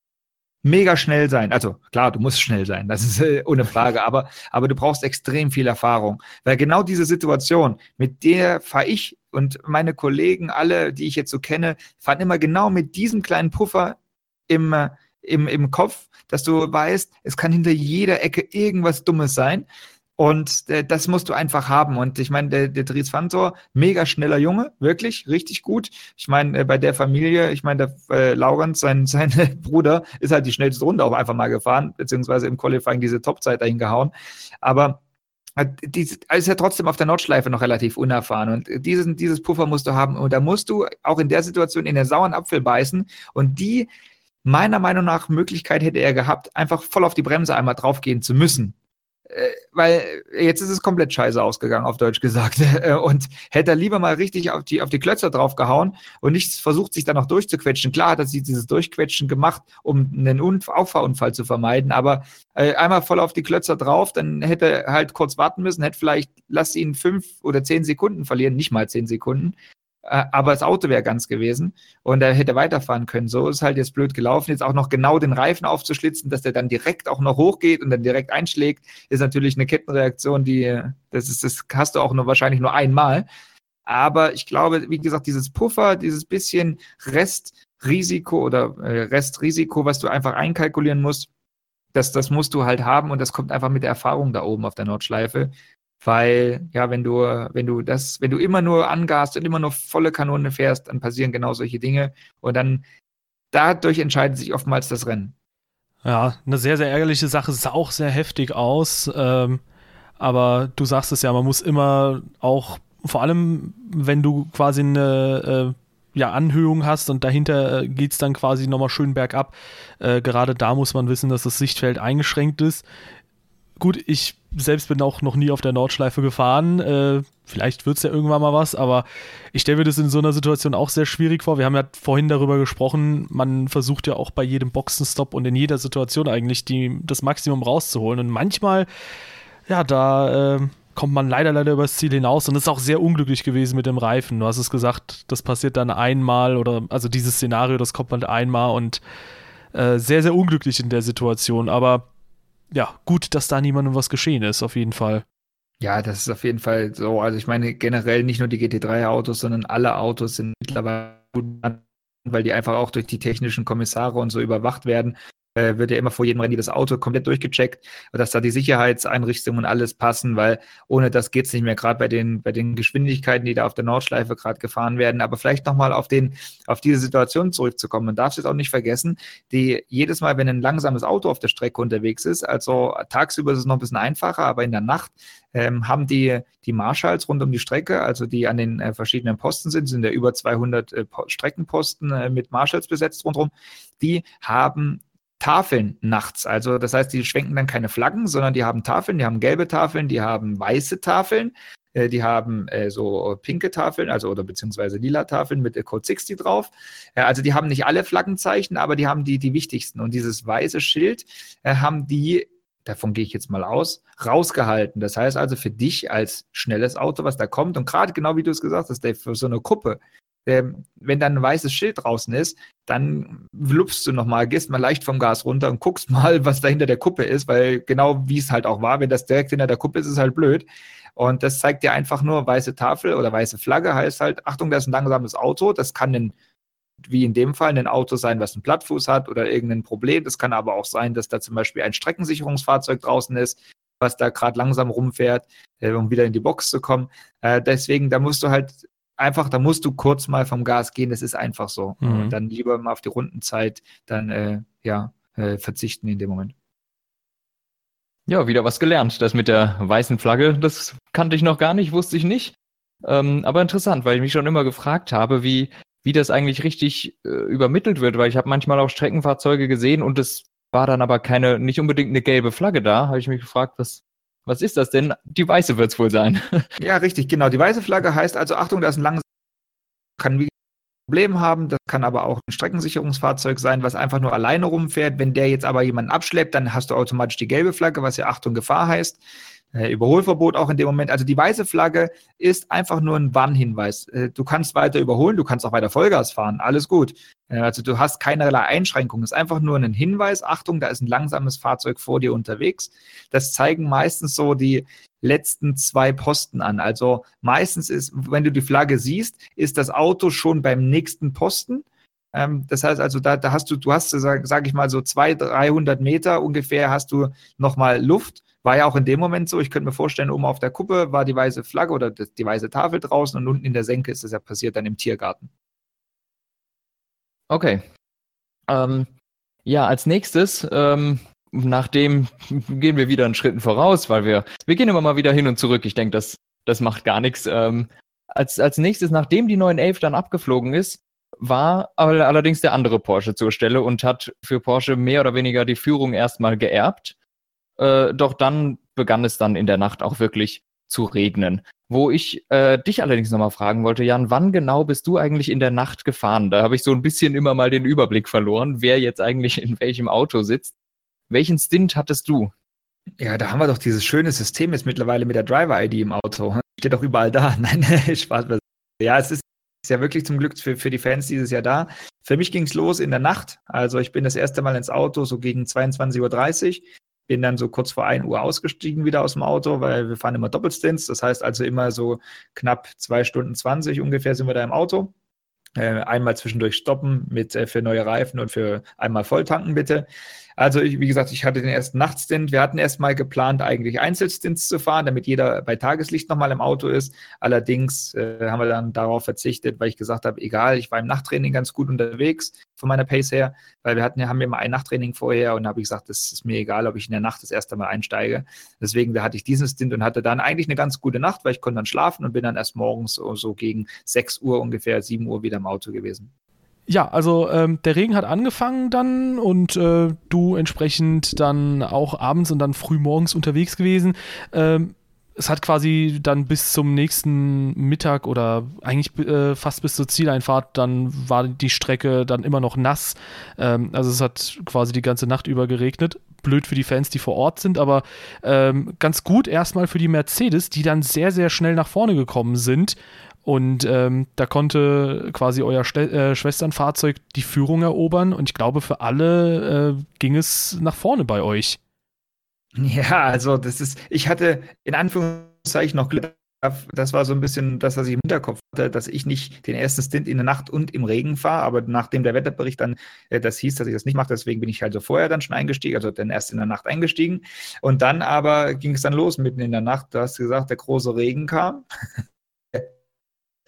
mega schnell sein. Also klar, du musst schnell sein, das ist äh, ohne Frage, aber, aber du brauchst extrem viel Erfahrung. Weil genau diese Situation, mit der fahre ich und meine Kollegen, alle, die ich jetzt so kenne, fahren immer genau mit diesem kleinen Puffer im, äh, im, im Kopf, dass du weißt, es kann hinter jeder Ecke irgendwas Dummes sein. Und äh, das musst du einfach haben. Und ich meine, der, der Dries Fantor, mega schneller Junge, wirklich, richtig gut. Ich meine, äh, bei der Familie, ich meine, der äh, Laurens, sein, sein Bruder, ist halt die schnellste Runde auch einfach mal gefahren, beziehungsweise im Qualifying diese Topzeit dahin gehauen. Aber äh, die ist ja trotzdem auf der Nordschleife noch relativ unerfahren. Und diesen, dieses Puffer musst du haben. Und da musst du auch in der Situation in den sauren Apfel beißen. Und die, meiner Meinung nach, Möglichkeit hätte er gehabt, einfach voll auf die Bremse einmal draufgehen zu müssen. Äh, weil jetzt ist es komplett scheiße ausgegangen, auf Deutsch gesagt. Äh, und hätte er lieber mal richtig auf die, auf die Klötzer draufgehauen und nicht versucht, sich da noch durchzuquetschen. Klar hat er dieses Durchquetschen gemacht, um einen Unf Auffahrunfall zu vermeiden, aber äh, einmal voll auf die Klötzer drauf, dann hätte er halt kurz warten müssen, hätte vielleicht, lass ihn fünf oder zehn Sekunden verlieren, nicht mal zehn Sekunden. Äh, aber das Auto wäre ganz gewesen und er hätte weiterfahren können. So ist halt jetzt blöd gelaufen. Jetzt auch noch genau den Reifen aufzuschlitzen, dass der dann direkt auch noch hochgeht und dann direkt einschlägt, ist natürlich eine Kettenreaktion, die, das ist, das hast du auch nur wahrscheinlich nur einmal. Aber ich glaube, wie gesagt, dieses Puffer, dieses bisschen Restrisiko oder äh, Restrisiko, was du einfach einkalkulieren musst, das, das musst du halt haben und das kommt einfach mit der Erfahrung da oben auf der Nordschleife. Weil, ja, wenn du, wenn du das, wenn du immer nur angast und immer nur volle Kanone fährst, dann passieren genau solche Dinge. Und dann dadurch entscheidet sich oftmals das Rennen.
Ja, eine sehr, sehr ärgerliche Sache, sah auch sehr heftig aus. Ähm, aber du sagst es ja, man muss immer auch, vor allem wenn du quasi eine äh, ja, Anhöhung hast und dahinter äh, geht es dann quasi nochmal schön bergab. Äh, gerade da muss man wissen, dass das Sichtfeld eingeschränkt ist. Gut, ich selbst bin auch noch nie auf der Nordschleife gefahren. Äh, vielleicht wird es ja irgendwann mal was, aber ich stelle mir das in so einer Situation auch sehr schwierig vor. Wir haben ja vorhin darüber gesprochen, man versucht ja auch bei jedem Boxenstopp und in jeder Situation eigentlich die, das Maximum rauszuholen. Und manchmal, ja, da äh, kommt man leider, leider übers Ziel hinaus und ist auch sehr unglücklich gewesen mit dem Reifen. Du hast es gesagt, das passiert dann einmal oder, also dieses Szenario, das kommt man einmal und äh, sehr, sehr unglücklich in der Situation. Aber ja, gut, dass da niemandem was geschehen ist, auf jeden Fall.
Ja, das ist auf jeden Fall so. Also ich meine generell nicht nur die GT3-Autos, sondern alle Autos sind mittlerweile gut, weil die einfach auch durch die technischen Kommissare und so überwacht werden äh, wird ja immer vor jedem Rennen das Auto komplett durchgecheckt, dass da die Sicherheitseinrichtungen und alles passen, weil ohne das geht es nicht mehr, gerade bei den, bei den Geschwindigkeiten, die da auf der Nordschleife gerade gefahren werden. Aber vielleicht nochmal auf, auf diese Situation zurückzukommen. Man darf es jetzt auch nicht vergessen, die jedes Mal, wenn ein langsames Auto auf der Strecke unterwegs ist, also tagsüber ist es noch ein bisschen einfacher, aber in der Nacht ähm, haben die, die Marshals rund um die Strecke, also die an den äh, verschiedenen Posten sind, sind ja über 200 äh, Streckenposten äh, mit Marshals besetzt rundherum, die haben Tafeln nachts. Also das heißt, die schwenken dann keine Flaggen, sondern die haben Tafeln, die haben gelbe Tafeln, die haben weiße Tafeln, äh, die haben äh, so pinke Tafeln, also oder beziehungsweise lila Tafeln mit Code 60 drauf. Äh, also die haben nicht alle Flaggenzeichen, aber die haben die, die wichtigsten. Und dieses weiße Schild äh, haben die davon gehe ich jetzt mal aus, rausgehalten. Das heißt also für dich als schnelles Auto, was da kommt und gerade genau wie du es gesagt hast, Dave, für so eine Kuppe, wenn dann ein weißes Schild draußen ist, dann lupfst du nochmal, gehst mal leicht vom Gas runter und guckst mal, was da hinter der Kuppe ist, weil genau wie es halt auch war, wenn das direkt hinter der Kuppe ist, ist es halt blöd. Und das zeigt dir einfach nur, weiße Tafel oder weiße Flagge heißt halt, Achtung, das ist ein langsames Auto, das kann ein wie in dem Fall ein Auto sein, was einen Plattfuß hat oder irgendein Problem. Das kann aber auch sein, dass da zum Beispiel ein Streckensicherungsfahrzeug draußen ist, was da gerade langsam rumfährt, äh, um wieder in die Box zu kommen. Äh, deswegen, da musst du halt einfach, da musst du kurz mal vom Gas gehen, das ist einfach so. Mhm. Und dann lieber mal auf die Rundenzeit dann äh, ja, äh, verzichten in dem Moment.
Ja, wieder was gelernt. Das mit der weißen Flagge, das kannte ich noch gar nicht, wusste ich nicht. Ähm, aber interessant, weil ich mich schon immer gefragt habe, wie, wie das eigentlich richtig äh, übermittelt wird, weil ich habe manchmal auch Streckenfahrzeuge gesehen und es war dann aber keine, nicht unbedingt eine gelbe Flagge da. Habe ich mich gefragt, was, was ist das denn? Die weiße wird es wohl sein.
Ja, richtig, genau. Die weiße Flagge heißt also, Achtung, da ist ein langsames, kann wie Problem haben. Das kann aber auch ein Streckensicherungsfahrzeug sein, was einfach nur alleine rumfährt. Wenn der jetzt aber jemanden abschleppt, dann hast du automatisch die gelbe Flagge, was ja Achtung, Gefahr heißt Überholverbot auch in dem Moment. Also die weiße Flagge ist einfach nur ein Warnhinweis. Äh, du kannst weiter überholen, du kannst auch weiter Vollgas fahren, alles gut. Äh, also du hast keinerlei Einschränkungen. Es ist einfach nur ein Hinweis, Achtung, da ist ein langsames Fahrzeug vor dir unterwegs. Das zeigen meistens so die letzten zwei Posten an. Also meistens ist, wenn du die Flagge siehst, ist das Auto schon beim nächsten Posten. Ähm, das heißt also, da, da hast du, du hast, sag, sag ich mal, so 200, 300 Meter ungefähr hast du nochmal Luft war ja auch in dem Moment so, ich könnte mir vorstellen, oben auf der Kuppe war die weiße Flagge oder die weiße Tafel draußen und unten in der Senke ist das ja passiert dann im Tiergarten.
Okay. Ähm, ja, als nächstes, ähm, nachdem gehen wir wieder einen Schritt voraus, weil wir, wir gehen immer mal wieder hin und zurück. Ich denke, das, das macht gar nichts. Ähm, als, als nächstes, nachdem die 911 dann abgeflogen ist, war allerdings der andere Porsche zur Stelle und hat für Porsche mehr oder weniger die Führung erstmal geerbt. Äh, doch dann begann es dann in der Nacht auch wirklich zu regnen. Wo ich äh, dich allerdings nochmal fragen wollte, Jan, wann genau bist du eigentlich in der Nacht gefahren? Da habe ich so ein bisschen immer mal den Überblick verloren, wer jetzt eigentlich in welchem Auto sitzt. Welchen Stint hattest du?
Ja, da haben wir doch dieses schöne System jetzt mittlerweile mit der Driver-ID im Auto. Steht doch überall da. Nein, Spaß. Ja, es ist, ist ja wirklich zum Glück für, für die Fans dieses Jahr da. Für mich ging es los in der Nacht. Also ich bin das erste Mal ins Auto so gegen 22.30 Uhr bin dann so kurz vor 1 Uhr ausgestiegen wieder aus dem Auto, weil wir fahren immer Doppelstints. Das heißt also immer so knapp zwei Stunden 20 ungefähr sind wir da im Auto. Äh, einmal zwischendurch stoppen mit äh, für neue Reifen und für einmal volltanken bitte. Also, ich, wie gesagt, ich hatte den ersten Nachtstint. Wir hatten erstmal geplant, eigentlich Einzelstints zu fahren, damit jeder bei Tageslicht nochmal im Auto ist. Allerdings äh, haben wir dann darauf verzichtet, weil ich gesagt habe, egal, ich war im Nachttraining ganz gut unterwegs von meiner Pace her, weil wir hatten, haben ja mal ein Nachttraining vorher und habe ich gesagt, das ist mir egal, ob ich in der Nacht das erste Mal einsteige. Deswegen da hatte ich diesen Stint und hatte dann eigentlich eine ganz gute Nacht, weil ich konnte dann schlafen und bin dann erst morgens so, so gegen 6 Uhr ungefähr, 7 Uhr wieder im Auto gewesen.
Ja, also ähm, der Regen hat angefangen dann und äh, du entsprechend dann auch abends und dann früh morgens unterwegs gewesen. Ähm, es hat quasi dann bis zum nächsten Mittag oder eigentlich äh, fast bis zur Zieleinfahrt, dann war die Strecke dann immer noch nass. Ähm, also es hat quasi die ganze Nacht über geregnet. Blöd für die Fans, die vor Ort sind, aber ähm, ganz gut erstmal für die Mercedes, die dann sehr, sehr schnell nach vorne gekommen sind und ähm, da konnte quasi euer St äh, Schwesternfahrzeug die Führung erobern. Und ich glaube, für alle äh, ging es nach vorne bei euch.
Ja, also das ist, ich hatte in Anführungszeichen noch Glück. Das war so ein bisschen das, was ich im Hinterkopf hatte, dass ich nicht den ersten Stint in der Nacht und im Regen fahre, aber nachdem der Wetterbericht dann äh, das hieß, dass ich das nicht mache, deswegen bin ich halt so vorher dann schon eingestiegen, also dann erst in der Nacht eingestiegen. Und dann aber ging es dann los mitten in der Nacht. Du hast gesagt, der große Regen kam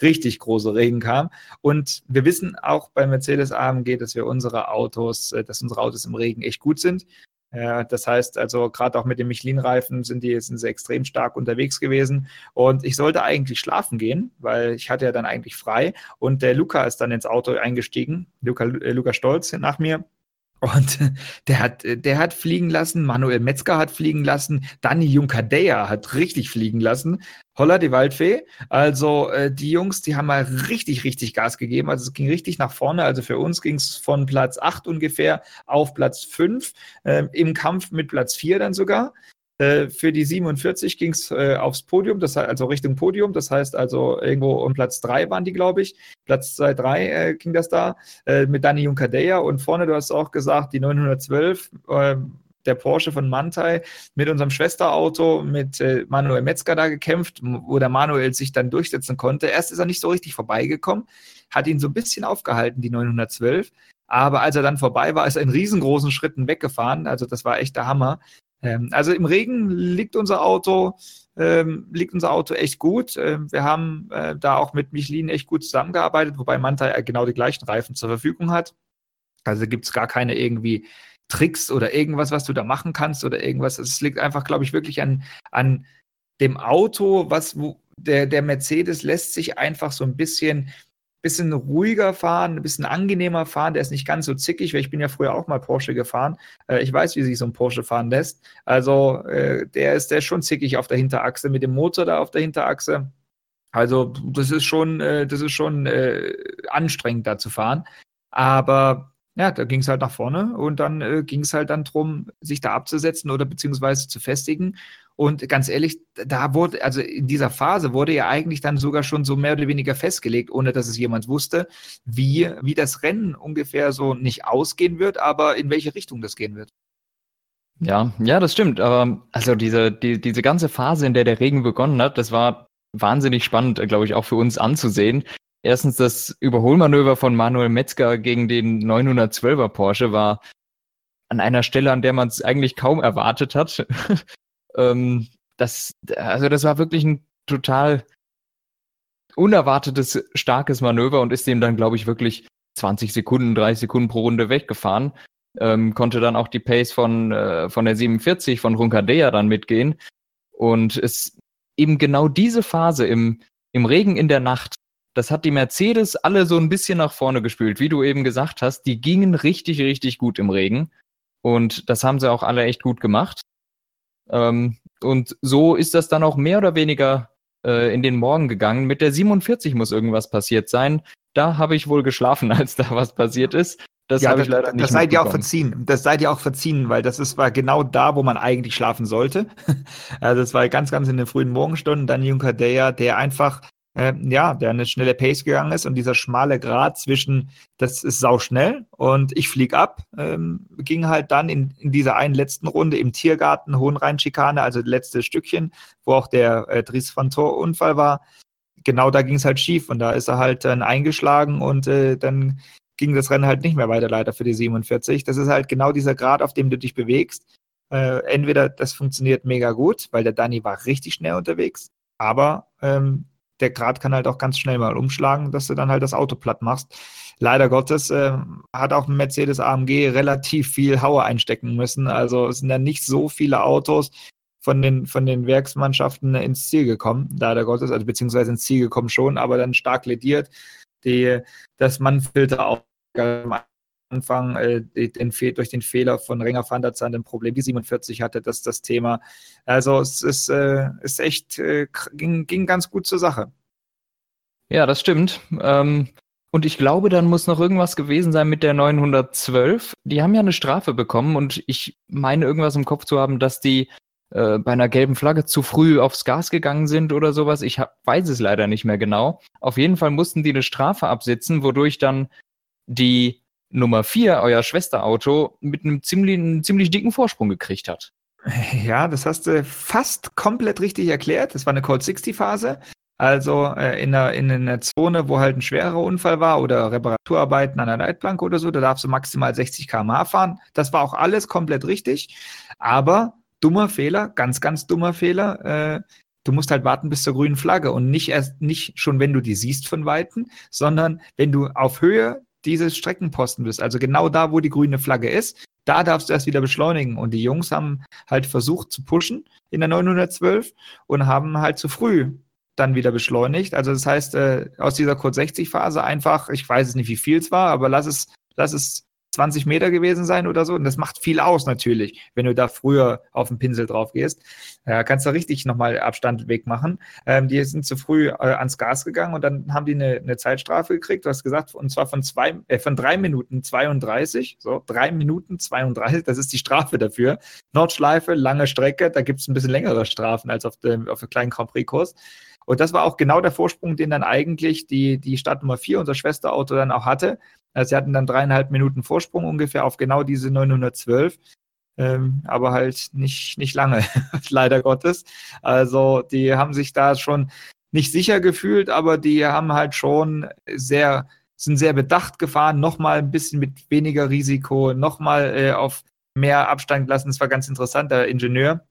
richtig große Regen kam. Und wir wissen auch bei Mercedes AMG, dass wir unsere Autos, äh, dass unsere Autos im Regen echt gut sind. Das heißt also, gerade auch mit den Michelin-Reifen sind die sind sie extrem stark unterwegs gewesen. Und ich sollte eigentlich schlafen gehen, weil ich hatte ja dann eigentlich frei. Und der Luca ist dann ins Auto eingestiegen, Luca, äh, Luca Stolz nach mir. Und der hat, der hat fliegen lassen, Manuel Metzger hat fliegen lassen, Dani Junkadea hat richtig fliegen lassen. Holla die Waldfee. Also äh, die Jungs, die haben mal richtig, richtig Gas gegeben. Also es ging richtig nach vorne. Also für uns ging es von Platz 8 ungefähr auf Platz 5, äh, im Kampf mit Platz 4 dann sogar. Äh, für die 47 ging es äh, aufs Podium, das heißt also Richtung Podium. Das heißt also irgendwo um Platz 3 waren die, glaube ich. Platz 2, 3 äh, ging das da äh, mit Dani Junkadea. Und vorne, du hast auch gesagt, die 912 ähm, der Porsche von Mantai mit unserem Schwesterauto, mit äh, Manuel Metzger da gekämpft, wo der Manuel sich dann durchsetzen konnte. Erst ist er nicht so richtig vorbeigekommen, hat ihn so ein bisschen aufgehalten, die 912. Aber als er dann vorbei war, ist er in riesengroßen Schritten weggefahren. Also das war echt der Hammer. Ähm, also im Regen liegt unser Auto, ähm, liegt unser Auto echt gut. Ähm, wir haben äh, da auch mit Michelin echt gut zusammengearbeitet, wobei Manta genau die gleichen Reifen zur Verfügung hat. Also gibt es gar keine irgendwie Tricks oder irgendwas, was du da machen kannst oder irgendwas. Es liegt einfach, glaube ich, wirklich an, an dem Auto, was wo, der, der Mercedes lässt sich einfach so ein bisschen bisschen ruhiger fahren, ein bisschen angenehmer fahren. Der ist nicht ganz so zickig, weil ich bin ja früher auch mal Porsche gefahren. Äh, ich weiß, wie sich so ein Porsche fahren lässt. Also äh, der ist der ist schon zickig auf der Hinterachse mit dem Motor da auf der Hinterachse. Also das ist schon, äh, das ist schon äh, anstrengend da zu fahren. Aber ja, da ging es halt nach vorne und dann äh, ging es halt dann darum, sich da abzusetzen oder beziehungsweise zu festigen. Und ganz ehrlich, da wurde, also in dieser Phase wurde ja eigentlich dann sogar schon so mehr oder weniger festgelegt, ohne dass es jemand wusste, wie, wie das Rennen ungefähr so nicht ausgehen wird, aber in welche Richtung das gehen wird.
Ja, ja, das stimmt. Aber also diese, die, diese ganze Phase, in der der Regen begonnen hat, das war wahnsinnig spannend, glaube ich, auch für uns anzusehen. Erstens das Überholmanöver von Manuel Metzger gegen den 912er Porsche war an einer Stelle, an der man es eigentlich kaum erwartet hat. ähm, das, also das war wirklich ein total unerwartetes, starkes Manöver und ist dem dann, glaube ich, wirklich 20 Sekunden, 30 Sekunden pro Runde weggefahren. Ähm, konnte dann auch die Pace von, äh, von der 47 von Runkadea dann mitgehen. Und es eben genau diese Phase im, im Regen in der Nacht, das hat die Mercedes alle so ein bisschen nach vorne gespült. Wie du eben gesagt hast, die gingen richtig, richtig gut im Regen. Und das haben sie auch alle echt gut gemacht. Ähm, und so ist das dann auch mehr oder weniger äh, in den Morgen gegangen. Mit der 47 muss irgendwas passiert sein. Da habe ich wohl geschlafen, als da was passiert ist.
Das ja, habe ich leider nicht. Das seid ihr auch verziehen. Das seid ihr auch verziehen, weil das ist, war genau da, wo man eigentlich schlafen sollte. also es war ganz, ganz in den frühen Morgenstunden. Dann Junker Deja, der einfach äh, ja, der eine schnelle Pace gegangen ist und dieser schmale Grad zwischen, das ist sau schnell und ich flieg ab, ähm, ging halt dann in, in dieser einen letzten Runde im Tiergarten Hohenrhein-Schikane, also das letzte Stückchen, wo auch der äh, Dries van Tor-Unfall war. Genau da ging es halt schief und da ist er halt dann eingeschlagen und äh, dann ging das Rennen halt nicht mehr weiter leider für die 47. Das ist halt genau dieser Grad, auf dem du dich bewegst. Äh, entweder das funktioniert mega gut, weil der Danny war richtig schnell unterwegs, aber ähm, der Grad kann halt auch ganz schnell mal umschlagen, dass du dann halt das Auto platt machst. Leider Gottes äh, hat auch ein Mercedes AMG relativ viel Hauer einstecken müssen. Also es sind ja nicht so viele Autos von den, von den Werksmannschaften ins Ziel gekommen, leider Gottes, also beziehungsweise ins Ziel gekommen schon, aber dann stark lediert. Die, das Mannfilter auch Anfang äh, den, durch den Fehler von Renger van der Zandt ein Problem, die 47 hatte, das das Thema. Also es ist, äh, ist echt, äh, ging, ging ganz gut zur Sache.
Ja, das stimmt. Ähm, und ich glaube, dann muss noch irgendwas gewesen sein mit der 912. Die haben ja eine Strafe bekommen und ich meine irgendwas im Kopf zu haben, dass die äh, bei einer gelben Flagge zu früh aufs Gas gegangen sind oder sowas. Ich hab, weiß es leider nicht mehr genau. Auf jeden Fall mussten die eine Strafe absitzen, wodurch dann die Nummer 4, euer Schwesterauto, mit einem ziemlich, einem ziemlich dicken Vorsprung gekriegt hat.
Ja, das hast du fast komplett richtig erklärt. Das war eine Code 60 Phase. Also äh, in, einer, in einer Zone, wo halt ein schwerer Unfall war oder Reparaturarbeiten an der Leitplanke oder so, da darfst du maximal 60 km/h fahren. Das war auch alles komplett richtig. Aber dummer Fehler, ganz, ganz dummer Fehler. Äh, du musst halt warten bis zur grünen Flagge und nicht erst, nicht schon, wenn du die siehst von Weitem, sondern wenn du auf Höhe dieses Streckenposten bist, also genau da, wo die grüne Flagge ist, da darfst du erst wieder beschleunigen. Und die Jungs haben halt versucht zu pushen in der 912 und haben halt zu früh dann wieder beschleunigt. Also das heißt, äh, aus dieser Code 60 Phase einfach, ich weiß es nicht, wie viel es war, aber lass es, lass es 20 Meter gewesen sein oder so. Und das macht viel aus natürlich, wenn du da früher auf den Pinsel drauf gehst. Äh, kannst du richtig nochmal Abstand wegmachen. Ähm, die sind zu früh äh, ans Gas gegangen und dann haben die eine, eine Zeitstrafe gekriegt. Du hast gesagt, und zwar von zwei, äh, von drei Minuten 32. So, drei Minuten 32, das ist die Strafe dafür. Nordschleife, lange Strecke, da gibt es ein bisschen längere Strafen als auf dem, auf dem kleinen Grand Prix-Kurs. Und das war auch genau der Vorsprung, den dann eigentlich die, die Stadt Nummer 4, unser Schwesterauto, dann auch hatte. Also sie hatten dann dreieinhalb Minuten Vorsprung ungefähr auf genau diese 912. Ähm, aber halt nicht, nicht lange, leider Gottes. Also die haben sich da schon nicht sicher gefühlt, aber die haben halt schon sehr, sind sehr bedacht gefahren, nochmal ein bisschen mit weniger Risiko, nochmal äh, auf mehr Abstand gelassen. Das war ganz interessant, der Ingenieur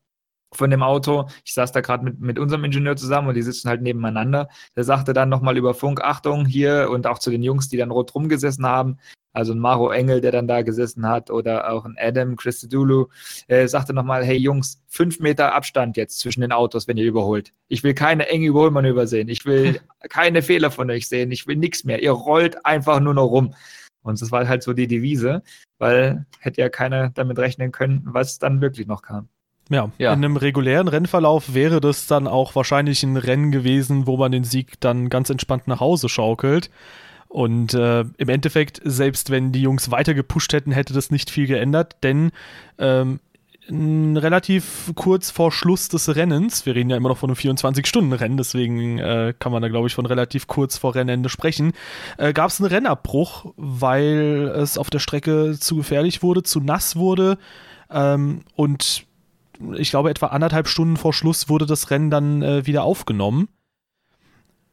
von dem Auto. Ich saß da gerade mit, mit unserem Ingenieur zusammen und die sitzen halt nebeneinander. Der sagte dann nochmal über Funk, Achtung hier und auch zu den Jungs, die dann rot rumgesessen haben. Also ein Maro Engel, der dann da gesessen hat oder auch ein Adam Christodoulou, äh, sagte nochmal, hey Jungs, fünf Meter Abstand jetzt zwischen den Autos, wenn ihr überholt. Ich will keine enge Überholmanöver sehen. Ich will keine Fehler von euch sehen. Ich will nichts mehr. Ihr rollt einfach nur noch rum. Und das war halt so die Devise, weil hätte ja keiner damit rechnen können, was dann wirklich noch kam.
Ja, ja, in einem regulären Rennverlauf wäre das dann auch wahrscheinlich ein Rennen gewesen, wo man den Sieg dann ganz entspannt nach Hause schaukelt. Und äh, im Endeffekt, selbst wenn die Jungs weiter gepusht hätten, hätte das nicht viel geändert, denn ähm, relativ kurz vor Schluss des Rennens, wir reden ja immer noch von einem 24-Stunden-Rennen, deswegen äh, kann man da, glaube ich, von relativ kurz vor Rennende sprechen, äh, gab es einen Rennabbruch, weil es auf der Strecke zu gefährlich wurde, zu nass wurde ähm, und ich glaube, etwa anderthalb Stunden vor Schluss wurde das Rennen dann äh, wieder aufgenommen.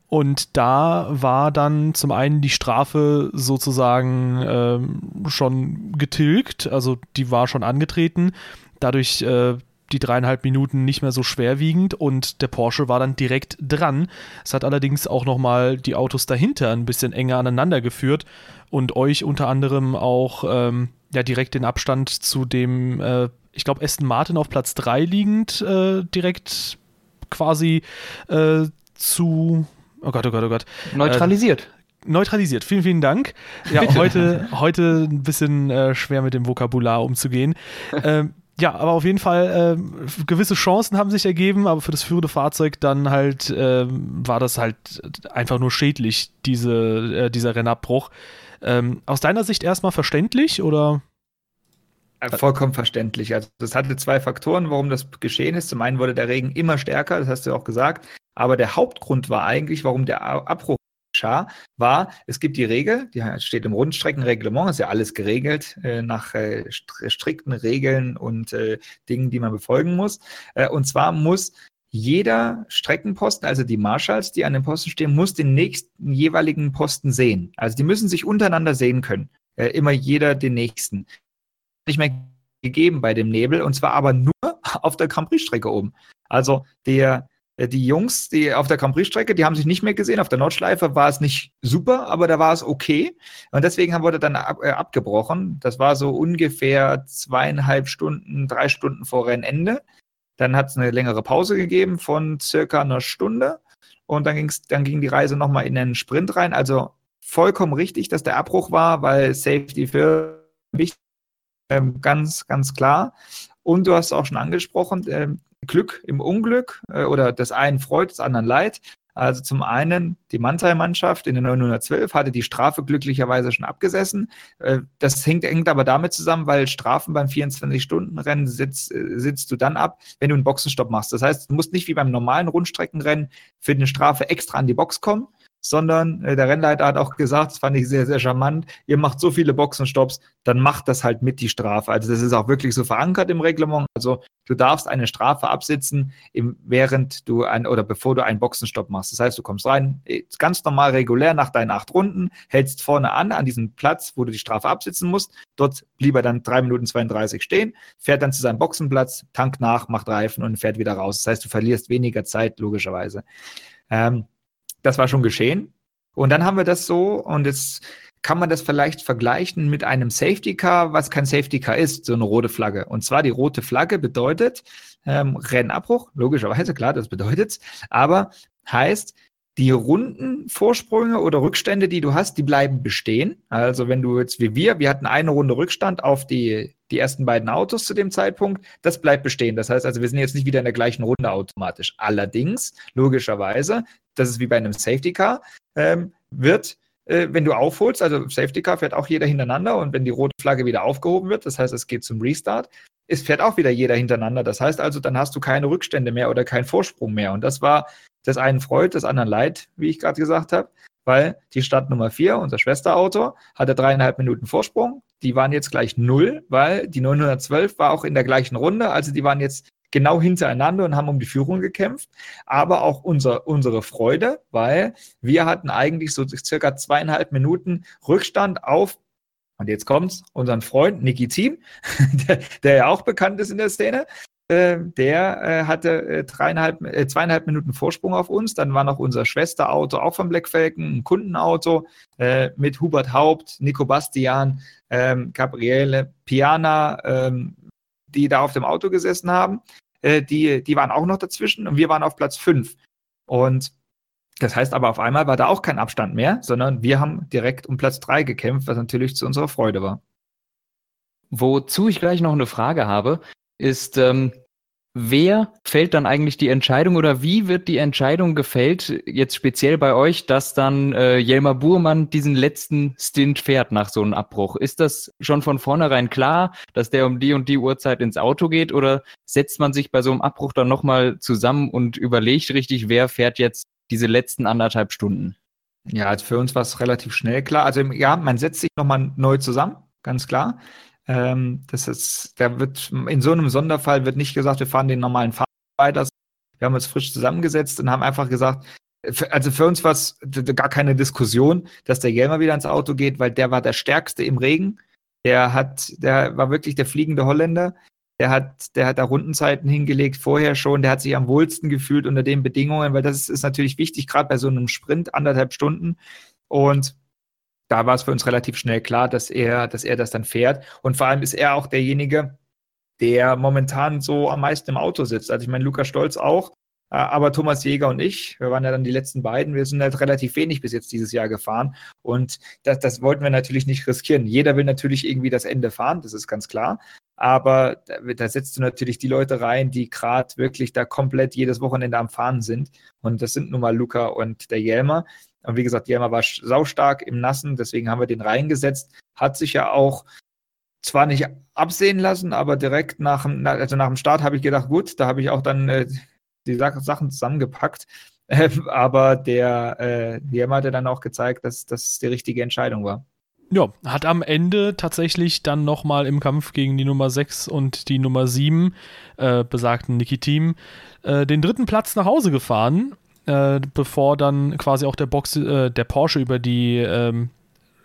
Und da war dann zum einen die Strafe sozusagen ähm, schon getilgt, also die war schon angetreten, dadurch äh, die dreieinhalb Minuten nicht mehr so schwerwiegend und der Porsche war dann direkt dran. Es hat allerdings auch nochmal die Autos dahinter ein bisschen enger aneinander geführt und euch unter anderem auch ähm, ja direkt den Abstand zu dem äh, ich glaube, Aston Martin auf Platz 3 liegend, äh, direkt quasi äh, zu, oh Gott, oh Gott, oh Gott.
Neutralisiert.
Äh, neutralisiert. Vielen, vielen Dank. Ja, heute, heute ein bisschen äh, schwer mit dem Vokabular umzugehen. Ähm, ja, aber auf jeden Fall äh, gewisse Chancen haben sich ergeben, aber für das führende Fahrzeug dann halt äh, war das halt einfach nur schädlich, diese, äh, dieser Rennabbruch. Ähm, aus deiner Sicht erstmal verständlich oder?
Äh, vollkommen verständlich. Also das hatte zwei Faktoren, warum das geschehen ist. Zum einen wurde der Regen immer stärker, das hast du auch gesagt. Aber der Hauptgrund war eigentlich, warum der Abbruch geschah, war, es gibt die Regel, die steht im Rundstreckenreglement, ist ja alles geregelt äh, nach äh, strikten Regeln und äh, Dingen, die man befolgen muss. Äh, und zwar muss jeder Streckenposten, also die Marshals, die an dem Posten stehen, muss den nächsten jeweiligen Posten sehen. Also die müssen sich untereinander sehen können. Äh, immer jeder den nächsten nicht mehr gegeben bei dem Nebel und zwar aber nur auf der Grand Prix-Strecke oben. Also der, äh, die Jungs, die auf der Grand Prix-Strecke, die haben sich nicht mehr gesehen. Auf der Nordschleife war es nicht super, aber da war es okay. Und deswegen wurde dann ab, äh, abgebrochen. Das war so ungefähr zweieinhalb Stunden, drei Stunden vor Rennende. Dann hat es eine längere Pause gegeben von circa einer Stunde. Und dann, ging's, dann ging die Reise nochmal in den Sprint rein. Also vollkommen richtig, dass der Abbruch war, weil Safety für wichtig ähm, ganz, ganz klar. Und du hast auch schon angesprochen, ähm, Glück im Unglück äh, oder das einen freut, das anderen leid. Also zum einen, die Mannheim-Mannschaft in der 912 hatte die Strafe glücklicherweise schon abgesessen. Äh, das hängt, hängt aber damit zusammen, weil Strafen beim 24-Stunden-Rennen sitzt, äh, sitzt du dann ab, wenn du einen Boxenstopp machst. Das heißt, du musst nicht wie beim normalen Rundstreckenrennen für eine Strafe extra an die Box kommen, sondern äh, der Rennleiter hat auch gesagt, das fand ich sehr, sehr charmant, ihr macht so viele Boxenstopps, dann macht das halt mit die Strafe. Also das ist auch wirklich so verankert im Reglement. Also du darfst eine Strafe absitzen, während du ein oder bevor du einen Boxenstopp machst. Das heißt, du kommst rein, äh, ganz normal regulär nach deinen acht Runden, hältst vorne an, an diesem Platz, wo du die Strafe absitzen musst. Dort blieb er dann drei Minuten 32 stehen, fährt dann zu seinem Boxenplatz, tankt nach, macht Reifen und fährt wieder raus. Das heißt, du verlierst weniger Zeit, logischerweise. Ähm, das war schon geschehen. Und dann haben wir das so, und jetzt kann man das vielleicht vergleichen mit einem Safety Car, was kein Safety Car ist, so eine rote Flagge. Und zwar die rote Flagge bedeutet ähm, Rennabbruch, logischerweise, klar, das bedeutet es, aber heißt, die Rundenvorsprünge oder Rückstände, die du hast, die bleiben bestehen. Also wenn du jetzt wie wir, wir hatten eine Runde Rückstand auf die, die ersten beiden Autos zu dem Zeitpunkt, das bleibt bestehen. Das heißt also, wir sind jetzt nicht wieder in der gleichen Runde automatisch. Allerdings, logischerweise, das ist wie bei einem Safety Car, ähm, wird äh, wenn du aufholst, also Safety Car fährt auch jeder hintereinander und wenn die rote Flagge wieder aufgehoben wird, das heißt, es geht zum Restart, es fährt auch wieder jeder hintereinander. Das heißt also, dann hast du keine Rückstände mehr oder keinen Vorsprung mehr. Und das war das einen freut, das anderen leid, wie ich gerade gesagt habe, weil die Stadt Nummer 4, unser Schwesterauto, hatte dreieinhalb Minuten Vorsprung. Die waren jetzt gleich null, weil die 912 war auch in der gleichen Runde. Also die waren jetzt genau hintereinander und haben um die Führung gekämpft. Aber auch unser, unsere Freude, weil wir hatten eigentlich so circa zweieinhalb Minuten Rückstand auf und jetzt kommt's, unseren Freund Niki Thiem, der, der ja auch bekannt ist in der Szene, äh, der äh, hatte äh, dreieinhalb, zweieinhalb Minuten Vorsprung auf uns. Dann war noch unser Schwesterauto auch von Black Falcon, ein Kundenauto mit Hubert Haupt, Nico Bastian, ähm, Gabriele Piana, ähm, die da auf dem Auto gesessen haben. Die, die waren auch noch dazwischen und wir waren auf Platz fünf. Und das heißt aber auf einmal war da auch kein Abstand mehr, sondern wir haben direkt um Platz drei gekämpft, was natürlich zu unserer Freude war.
Wozu ich gleich noch eine Frage habe, ist, ähm, wer fällt dann eigentlich die Entscheidung oder wie wird die Entscheidung gefällt, jetzt speziell bei euch, dass dann äh, Jelmar Burmann diesen letzten Stint fährt nach so einem Abbruch? Ist das schon von vornherein klar, dass der um die und die Uhrzeit ins Auto geht oder setzt man sich bei so einem Abbruch dann nochmal zusammen und überlegt richtig, wer fährt jetzt diese letzten anderthalb Stunden?
Ja, also für uns war es relativ schnell klar. Also ja, man setzt sich nochmal neu zusammen, ganz klar. Ähm, das ist, da wird in so einem Sonderfall wird nicht gesagt, wir fahren den normalen Fahrrad weiter. Wir haben uns frisch zusammengesetzt und haben einfach gesagt, also für uns war es gar keine Diskussion, dass der Jelmer wieder ins Auto geht, weil der war der Stärkste im Regen. Der hat, der war wirklich der fliegende Holländer. Der hat, der hat da Rundenzeiten hingelegt vorher schon. Der hat sich am wohlsten gefühlt unter den Bedingungen, weil das ist, ist natürlich wichtig, gerade bei so einem Sprint, anderthalb Stunden. Und da war es für uns relativ schnell klar, dass er, dass er das dann fährt. Und vor allem ist er auch derjenige, der momentan so am meisten im Auto sitzt. Also ich meine, Lukas Stolz auch, äh, aber Thomas Jäger und ich, wir waren ja dann die letzten beiden, wir sind halt relativ wenig bis jetzt dieses Jahr gefahren. Und das, das wollten wir natürlich nicht riskieren. Jeder will natürlich irgendwie das Ende fahren, das ist ganz klar. Aber da, da setzt du natürlich die Leute rein, die gerade wirklich da komplett jedes Wochenende am Fahren sind. Und das sind nun mal Luca und der Jelmer. Und wie gesagt, Jelmer war saustark im Nassen, deswegen haben wir den reingesetzt. Hat sich ja auch zwar nicht absehen lassen, aber direkt nach, also nach dem Start habe ich gedacht, gut, da habe ich auch dann äh, die Sachen zusammengepackt. Äh, aber der äh, hat ja dann auch gezeigt, dass das die richtige Entscheidung war.
Ja, hat am Ende tatsächlich dann nochmal im Kampf gegen die Nummer 6 und die Nummer 7, äh, besagten Niki Team, äh, den dritten Platz nach Hause gefahren äh, bevor dann quasi auch der Box, äh, der Porsche über die ähm,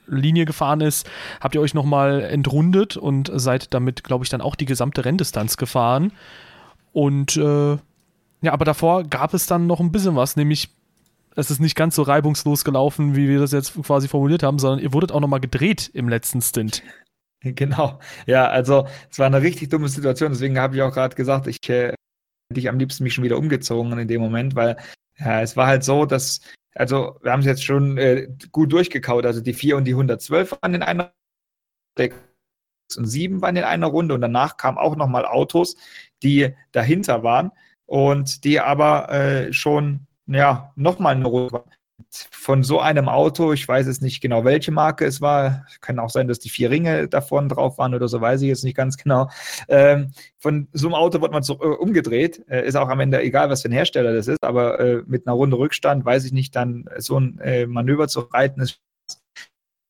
Linie gefahren ist, habt ihr euch nochmal entrundet und seid damit, glaube ich, dann auch die gesamte Renndistanz gefahren. Und äh, ja, aber davor gab es dann noch ein bisschen was, nämlich es ist nicht ganz so reibungslos gelaufen, wie wir das jetzt quasi formuliert haben, sondern ihr wurdet auch nochmal gedreht im letzten Stint.
Genau. Ja, also es war eine richtig dumme Situation, deswegen habe ich auch gerade gesagt, ich äh, hätte ich am liebsten mich schon wieder umgezogen in dem Moment, weil ja, es war halt so, dass, also wir haben es jetzt schon äh, gut durchgekaut. Also die 4 und die 112 waren in einer Runde und 7 waren in einer Runde und danach kamen auch nochmal Autos, die dahinter waren und die aber äh, schon, ja, nochmal eine Runde waren von so einem Auto, ich weiß jetzt nicht genau, welche Marke es war, kann auch sein, dass die vier Ringe davon drauf waren oder so, weiß ich jetzt nicht ganz genau. Ähm, von so einem Auto wird man so, äh, umgedreht, äh, ist auch am Ende egal, was für ein Hersteller das ist, aber äh, mit einer Runde Rückstand, weiß ich nicht, dann so ein äh, Manöver zu reiten ist.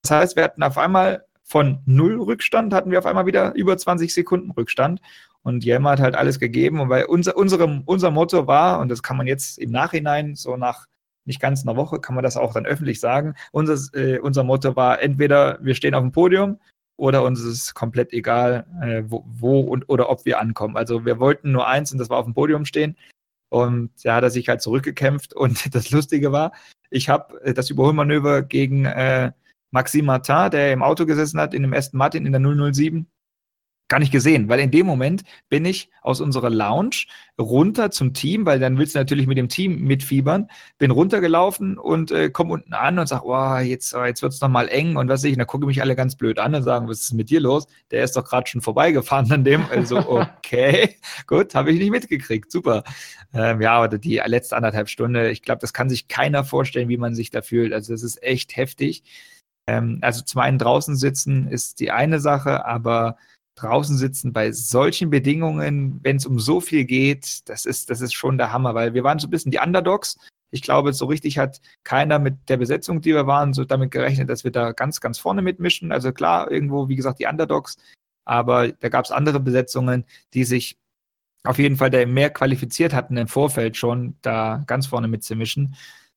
Das heißt, wir hatten auf einmal von null Rückstand, hatten wir auf einmal wieder über 20 Sekunden Rückstand. Und Jelmer hat halt alles gegeben. Und weil unser, unsere, unser Motto war, und das kann man jetzt im Nachhinein so nach nicht ganz einer Woche, kann man das auch dann öffentlich sagen. Unser, äh, unser Motto war entweder wir stehen auf dem Podium oder uns ist komplett egal, äh, wo, wo, und oder ob wir ankommen. Also wir wollten nur eins und das war auf dem Podium stehen. Und da hat er sich halt zurückgekämpft. Und das Lustige war, ich habe äh, das Überholmanöver gegen äh, Maxime Martin, der im Auto gesessen hat, in dem ersten Martin in der 007, gar nicht gesehen, weil in dem Moment bin ich aus unserer Lounge runter zum Team, weil dann willst du natürlich mit dem Team mitfiebern, bin runtergelaufen und äh, komme unten an und sage, oh, jetzt, oh, jetzt wird es nochmal eng und was ich, und dann gucke mich alle ganz blöd an und sagen, was ist mit dir los? Der ist doch gerade schon vorbeigefahren an dem. Also, okay, gut, habe ich nicht mitgekriegt, super. Ähm, ja, aber die letzte anderthalb Stunde, ich glaube, das kann sich keiner vorstellen, wie man sich da fühlt. Also, das ist echt heftig. Ähm, also, zum einen draußen sitzen ist die eine Sache, aber draußen sitzen bei solchen Bedingungen, wenn es um so viel geht, das ist, das ist schon der Hammer, weil wir waren so ein bisschen die Underdogs. Ich glaube, so richtig hat keiner mit der Besetzung, die wir waren, so damit gerechnet, dass wir da ganz, ganz vorne mitmischen. Also klar, irgendwo, wie gesagt, die Underdogs, aber da gab es andere Besetzungen, die sich auf jeden Fall mehr qualifiziert hatten im Vorfeld schon, da ganz vorne mitzumischen.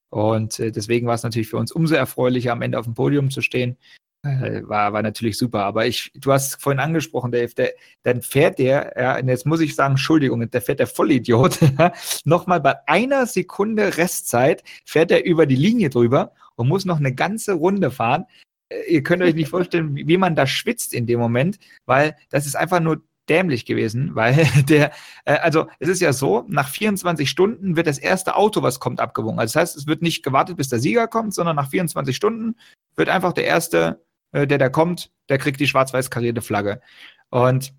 Und äh, deswegen war es natürlich für uns umso erfreulicher, am Ende auf dem Podium zu stehen. Äh, war, war natürlich super. Aber ich, du hast vorhin angesprochen, Dave, der, dann fährt der, ja, und jetzt muss ich sagen, Entschuldigung, der fährt der Vollidiot, nochmal bei einer Sekunde Restzeit, fährt er über die Linie drüber und muss noch eine ganze Runde fahren. Äh, ihr könnt euch nicht vorstellen, wie man da schwitzt in dem Moment, weil das ist einfach nur dämlich gewesen, weil der, äh, also es ist ja so, nach 24 Stunden wird das erste Auto, was kommt, abgewogen. Also das heißt, es wird nicht gewartet, bis der Sieger kommt, sondern nach 24 Stunden wird einfach der erste äh, der da kommt, der kriegt die schwarz-weiß karierte Flagge. Und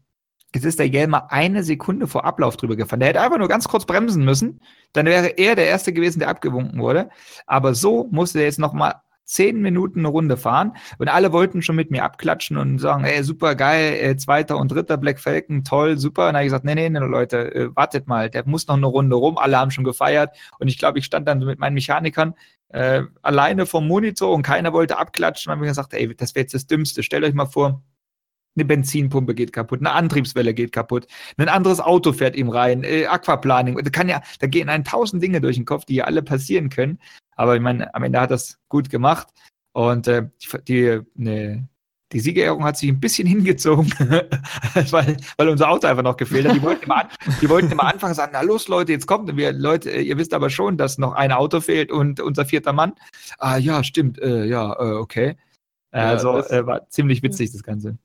jetzt ist der Jelmer eine Sekunde vor Ablauf drüber gefahren. Der hätte einfach nur ganz kurz bremsen müssen. Dann wäre er der Erste gewesen, der abgewunken wurde. Aber so musste er jetzt nochmal zehn Minuten eine Runde fahren und alle wollten schon mit mir abklatschen und sagen, ey, super geil, äh, zweiter und dritter Black Falcon, toll, super. Und dann habe ich gesagt, nee, nee, nee, Leute, äh, wartet mal, der muss noch eine Runde rum, alle haben schon gefeiert und ich glaube, ich stand dann mit meinen Mechanikern äh, alleine vom Monitor und keiner wollte abklatschen. Dann habe ich gesagt, ey, das wäre jetzt das Dümmste. Stellt euch mal vor, eine Benzinpumpe geht kaputt, eine Antriebswelle geht kaputt, ein anderes Auto fährt ihm rein, äh, Aquaplaning. Da kann ja, da gehen ein tausend Dinge durch den Kopf, die ja alle passieren können. Aber ich meine, am Ende hat das gut gemacht. Und äh, die, ne, die Siegerehrung hat sich ein bisschen hingezogen, weil, weil unser Auto einfach noch gefehlt hat. Die wollten immer, an, die wollten immer anfangen sagen, na los Leute, jetzt kommt. wir, Leute, ihr wisst aber schon, dass noch ein Auto fehlt und unser vierter Mann. Ah ja, stimmt, äh, ja, äh, okay. Ja, also das, äh, war ziemlich witzig, das Ganze.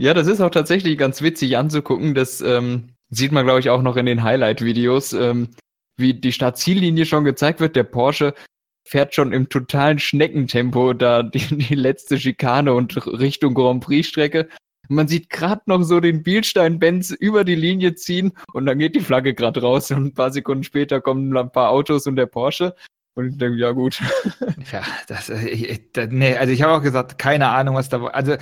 Ja, das ist auch tatsächlich ganz witzig anzugucken. Das ähm, sieht man, glaube ich, auch noch in den Highlight-Videos, ähm, wie die Startziellinie schon gezeigt wird. Der Porsche fährt schon im totalen Schneckentempo da die, die letzte Schikane und Richtung Grand Prix-Strecke. Man sieht gerade noch so den Bielstein-Benz über die Linie ziehen und dann geht die Flagge gerade raus und ein paar Sekunden später kommen ein paar Autos und der Porsche. Und ich denke, ja gut.
Ja, das, äh, das nee, also ich habe auch gesagt, keine Ahnung, was da, also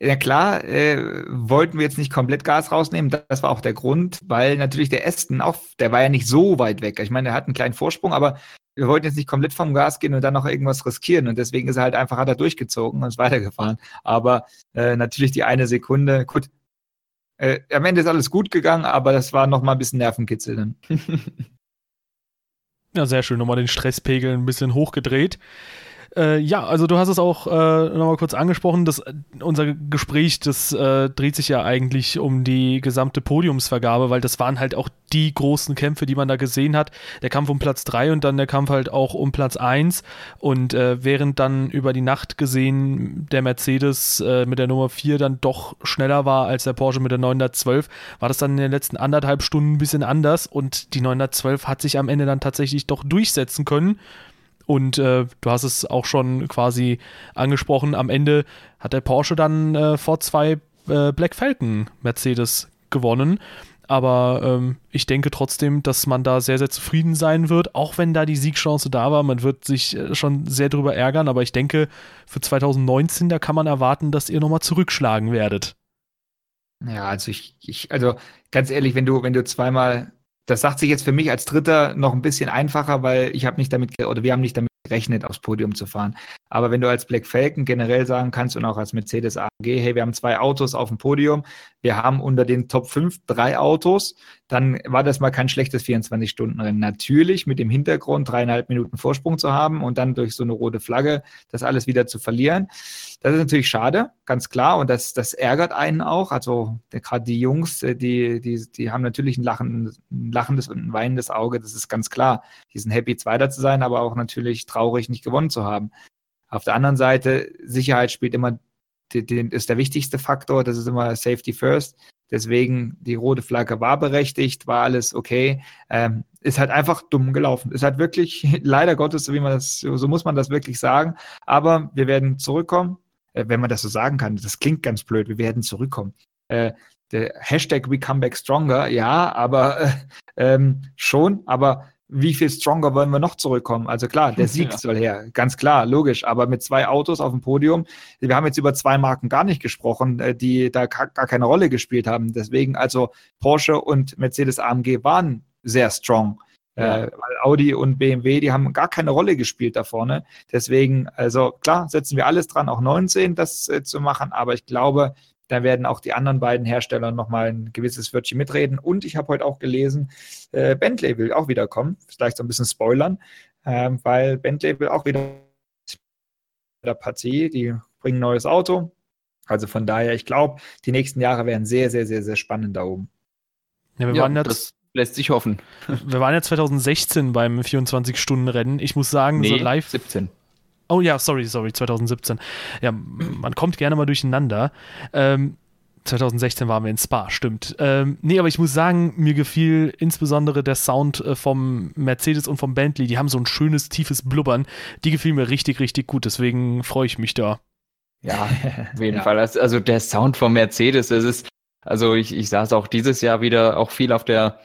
ja klar, äh, wollten wir jetzt nicht komplett Gas rausnehmen. Das war auch der Grund, weil natürlich der Aston auch, der war ja nicht so weit weg. Ich meine, er hat einen kleinen Vorsprung, aber wir wollten jetzt nicht komplett vom Gas gehen und dann noch irgendwas riskieren. Und deswegen ist er halt einfach, hat er durchgezogen und ist weitergefahren. Aber äh, natürlich die eine Sekunde, gut, äh, am Ende ist alles gut gegangen, aber das war noch mal ein bisschen Nervenkitzel dann.
ja, sehr schön. Nochmal den Stresspegel ein bisschen hochgedreht. Äh, ja, also du hast es auch äh, nochmal kurz angesprochen, dass unser Gespräch, das äh, dreht sich ja eigentlich um die gesamte Podiumsvergabe, weil das waren halt auch die großen Kämpfe, die man da gesehen hat. Der Kampf um Platz 3 und dann der Kampf halt auch um Platz 1. Und äh, während dann über die Nacht gesehen der Mercedes äh, mit der Nummer 4 dann doch schneller war als der Porsche mit der 912, war das dann in den letzten anderthalb Stunden ein bisschen anders und die 912 hat sich am Ende dann tatsächlich doch durchsetzen können. Und äh, du hast es auch schon quasi angesprochen, am Ende hat der Porsche dann äh, vor zwei äh, Black Falcon Mercedes gewonnen. Aber ähm, ich denke trotzdem, dass man da sehr, sehr zufrieden sein wird, auch wenn da die Siegchance da war. Man wird sich äh, schon sehr drüber ärgern, aber ich denke, für 2019, da kann man erwarten, dass ihr nochmal zurückschlagen werdet.
Ja, also ich, ich, also ganz ehrlich, wenn du, wenn du zweimal das sagt sich jetzt für mich als Dritter noch ein bisschen einfacher, weil ich habe nicht damit oder wir haben nicht damit gerechnet, aufs Podium zu fahren. Aber wenn du als Black Falcon generell sagen kannst und auch als Mercedes AMG, hey, wir haben zwei Autos auf dem Podium, wir haben unter den Top 5 drei Autos, dann war das mal kein schlechtes 24-Stunden-Rennen. Natürlich mit dem Hintergrund, dreieinhalb Minuten Vorsprung zu haben und dann durch so eine rote Flagge das alles wieder zu verlieren. Das ist natürlich schade, ganz klar. Und das, das ärgert einen auch. Also gerade die Jungs, äh, die, die, die haben natürlich ein, Lachen, ein lachendes und ein weinendes Auge, das ist ganz klar. Die sind happy, Zweiter zu sein, aber auch natürlich traurig, nicht gewonnen zu haben. Auf der anderen Seite, Sicherheit spielt immer, ist der wichtigste Faktor, das ist immer Safety First. Deswegen, die rote Flagge war berechtigt, war alles okay. Ähm, ist halt einfach dumm gelaufen. Ist halt wirklich, leider Gottes, wie man das, so muss man das wirklich sagen. Aber wir werden zurückkommen, äh, wenn man das so sagen kann. Das klingt ganz blöd, wir werden zurückkommen. Äh, der Hashtag We Come Back Stronger, ja, aber äh, ähm, schon, aber wie viel stronger wollen wir noch zurückkommen? Also klar, der Sieg ja. soll her, ganz klar, logisch. Aber mit zwei Autos auf dem Podium, wir haben jetzt über zwei Marken gar nicht gesprochen, äh, die da gar keine Rolle gespielt haben. Deswegen also Porsche und Mercedes AMG waren sehr strong. Ja. Äh, weil Audi und BMW, die haben gar keine Rolle gespielt da vorne. Deswegen, also klar, setzen wir alles dran, auch 19 das äh, zu machen. Aber ich glaube, da werden auch die anderen beiden Hersteller nochmal ein gewisses Wörtchen mitreden. Und ich habe heute auch gelesen, äh, Bentley will auch wieder kommen. Vielleicht so ein bisschen spoilern, äh, weil Bentley will auch wieder der Partie, die bringen ein neues Auto. Also von daher, ich glaube, die nächsten Jahre werden sehr, sehr, sehr, sehr spannend da oben.
Ja, wir ja, waren jetzt, das lässt sich hoffen.
Wir waren ja 2016 beim 24-Stunden-Rennen. Ich muss sagen,
nee, so live. 17.
Oh ja, sorry, sorry, 2017. Ja, man kommt gerne mal durcheinander. Ähm, 2016 waren wir in Spa, stimmt. Ähm, nee, aber ich muss sagen, mir gefiel insbesondere der Sound äh, vom Mercedes und vom Bentley. Die haben so ein schönes, tiefes Blubbern. Die gefiel mir richtig, richtig gut. Deswegen freue ich mich da.
Ja, auf jeden ja. Fall. Also der Sound vom Mercedes, das ist, also ich, ich saß auch dieses Jahr wieder auch viel auf der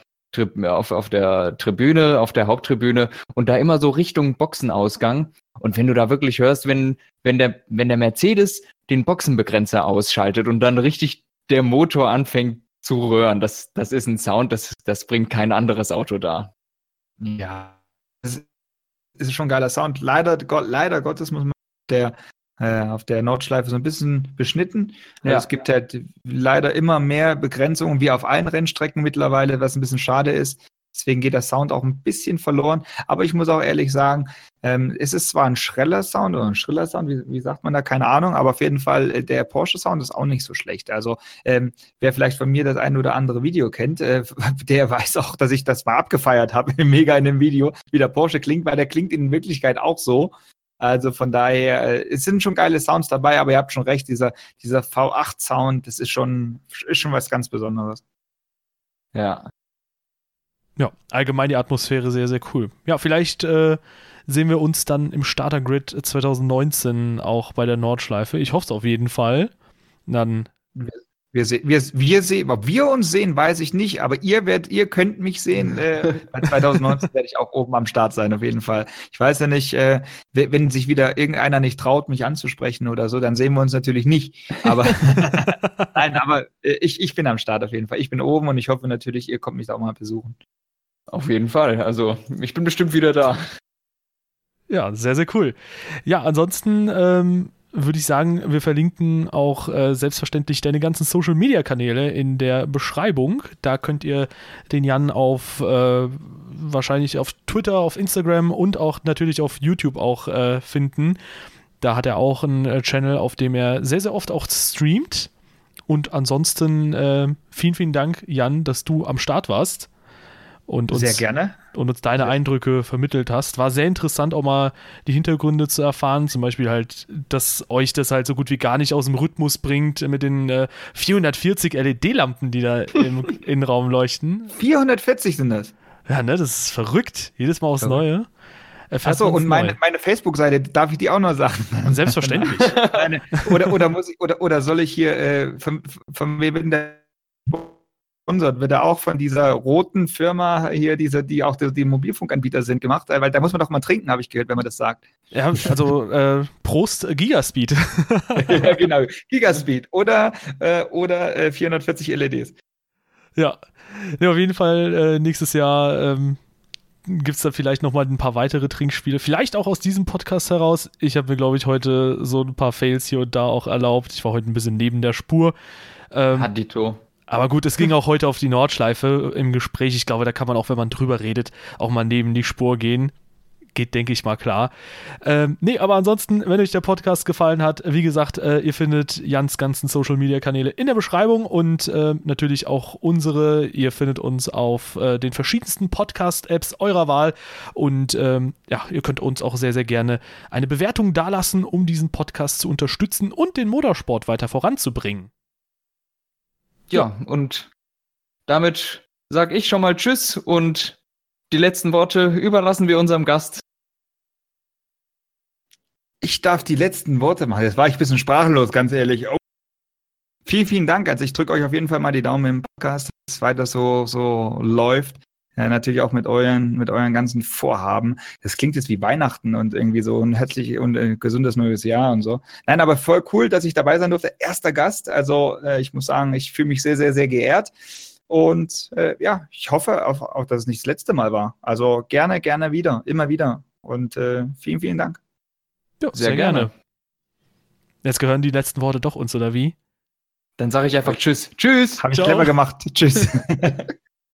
auf, auf der Tribüne, auf der Haupttribüne und da immer so Richtung Boxenausgang. Und wenn du da wirklich hörst, wenn, wenn der, wenn der Mercedes den Boxenbegrenzer ausschaltet und dann richtig der Motor anfängt zu röhren, das, das ist ein Sound, das, das bringt kein anderes Auto da.
Ja, das ist schon ein geiler Sound. Leider, Gott, leider Gottes muss man der äh, auf der Nordschleife so ein bisschen beschnitten. Ja. Es gibt halt leider immer mehr Begrenzungen wie auf allen Rennstrecken mittlerweile, was ein bisschen schade ist. Deswegen geht der Sound auch ein bisschen verloren. Aber ich muss auch ehrlich sagen, ähm, es ist zwar ein schreller Sound oder ein schriller Sound, wie, wie, sagt man da, keine Ahnung, aber auf jeden Fall äh, der Porsche Sound ist auch nicht so schlecht. Also ähm, wer vielleicht von mir das ein oder andere Video kennt, äh, der weiß auch, dass ich das mal abgefeiert habe, mega in dem Video, wie der Porsche klingt, weil der klingt in Wirklichkeit auch so. Also von daher, äh, es sind schon geile Sounds dabei, aber ihr habt schon recht, dieser, dieser V8-Sound, das ist schon, ist schon was ganz Besonderes.
Ja. Ja, allgemein die Atmosphäre sehr, sehr cool. Ja, vielleicht äh, sehen wir uns dann im Starter-Grid 2019 auch bei der Nordschleife. Ich hoffe es auf jeden Fall. Dann
wir, se wir, wir sehen, ob wir uns sehen, weiß ich nicht, aber ihr werdet, ihr könnt mich sehen. Äh, 2019 werde ich auch oben am Start sein, auf jeden Fall. Ich weiß ja nicht, äh, wenn sich wieder irgendeiner nicht traut, mich anzusprechen oder so, dann sehen wir uns natürlich nicht. Aber nein, aber äh, ich, ich bin am Start auf jeden Fall. Ich bin oben und ich hoffe natürlich, ihr kommt mich da auch mal besuchen.
Auf jeden Fall. Also ich bin bestimmt wieder da.
Ja, sehr, sehr cool. Ja, ansonsten ähm, würde ich sagen, wir verlinken auch äh, selbstverständlich deine ganzen Social Media Kanäle in der Beschreibung. Da könnt ihr den Jan auf äh, wahrscheinlich auf Twitter, auf Instagram und auch natürlich auf YouTube auch äh, finden. Da hat er auch einen äh, Channel, auf dem er sehr, sehr oft auch streamt. Und ansonsten äh, vielen, vielen Dank, Jan, dass du am Start warst und uns,
sehr gerne.
Und uns deine Eindrücke vermittelt hast. War sehr interessant, auch mal die Hintergründe zu erfahren. Zum Beispiel halt, dass euch das halt so gut wie gar nicht aus dem Rhythmus bringt mit den äh, 440 LED-Lampen, die da im Innenraum leuchten.
440 sind das.
Ja, ne, das ist verrückt. Jedes Mal aufs Neue.
Achso, und meine, meine Facebook-Seite, darf ich die auch noch sagen?
Selbstverständlich.
oder, oder, muss ich, oder, oder soll ich hier äh, von, von wem der gesponsert? Wird er auch von dieser roten Firma hier, diese, die auch die, die Mobilfunkanbieter sind, gemacht? Weil da muss man doch mal trinken, habe ich gehört, wenn man das sagt.
Ja, also äh, Prost Gigaspeed.
ja, genau. Gigaspeed oder, äh, oder äh, 440 LEDs.
Ja. ja, auf jeden Fall äh, nächstes Jahr ähm, gibt es da vielleicht nochmal ein paar weitere Trinkspiele. Vielleicht auch aus diesem Podcast heraus. Ich habe mir, glaube ich, heute so ein paar Fails hier und da auch erlaubt. Ich war heute ein bisschen neben der Spur.
Ähm, Hadito.
Aber gut, es ging auch heute auf die Nordschleife im Gespräch. Ich glaube, da kann man auch, wenn man drüber redet, auch mal neben die Spur gehen. Geht, denke ich mal, klar. Ähm, nee, aber ansonsten, wenn euch der Podcast gefallen hat, wie gesagt, äh, ihr findet Jans ganzen Social Media Kanäle in der Beschreibung und äh, natürlich auch unsere. Ihr findet uns auf äh, den verschiedensten Podcast-Apps eurer Wahl und ähm, ja, ihr könnt uns auch sehr, sehr gerne eine Bewertung dalassen, um diesen Podcast zu unterstützen und den Motorsport weiter voranzubringen.
Ja, und damit sage ich schon mal Tschüss und die letzten Worte überlassen wir unserem Gast.
Ich darf die letzten Worte machen. Jetzt war ich ein bisschen sprachlos, ganz ehrlich. Oh. Vielen, vielen Dank. Also ich drücke euch auf jeden Fall mal die Daumen im Podcast, dass es weiter so, so läuft. Ja, natürlich auch mit euren, mit euren ganzen Vorhaben. Das klingt jetzt wie Weihnachten und irgendwie so ein herzlich und äh, gesundes neues Jahr und so. Nein, aber voll cool, dass ich dabei sein durfte. Erster Gast. Also äh, ich muss sagen, ich fühle mich sehr, sehr, sehr geehrt. Und äh, ja, ich hoffe auch, auch, dass es nicht das letzte Mal war. Also gerne, gerne wieder, immer wieder. Und äh, vielen, vielen Dank.
Ja, sehr, sehr gerne. gerne. Jetzt gehören die letzten Worte doch uns, oder wie?
Dann sage ich einfach Tschüss. Tschüss.
Habe ich clever gemacht. Tschüss.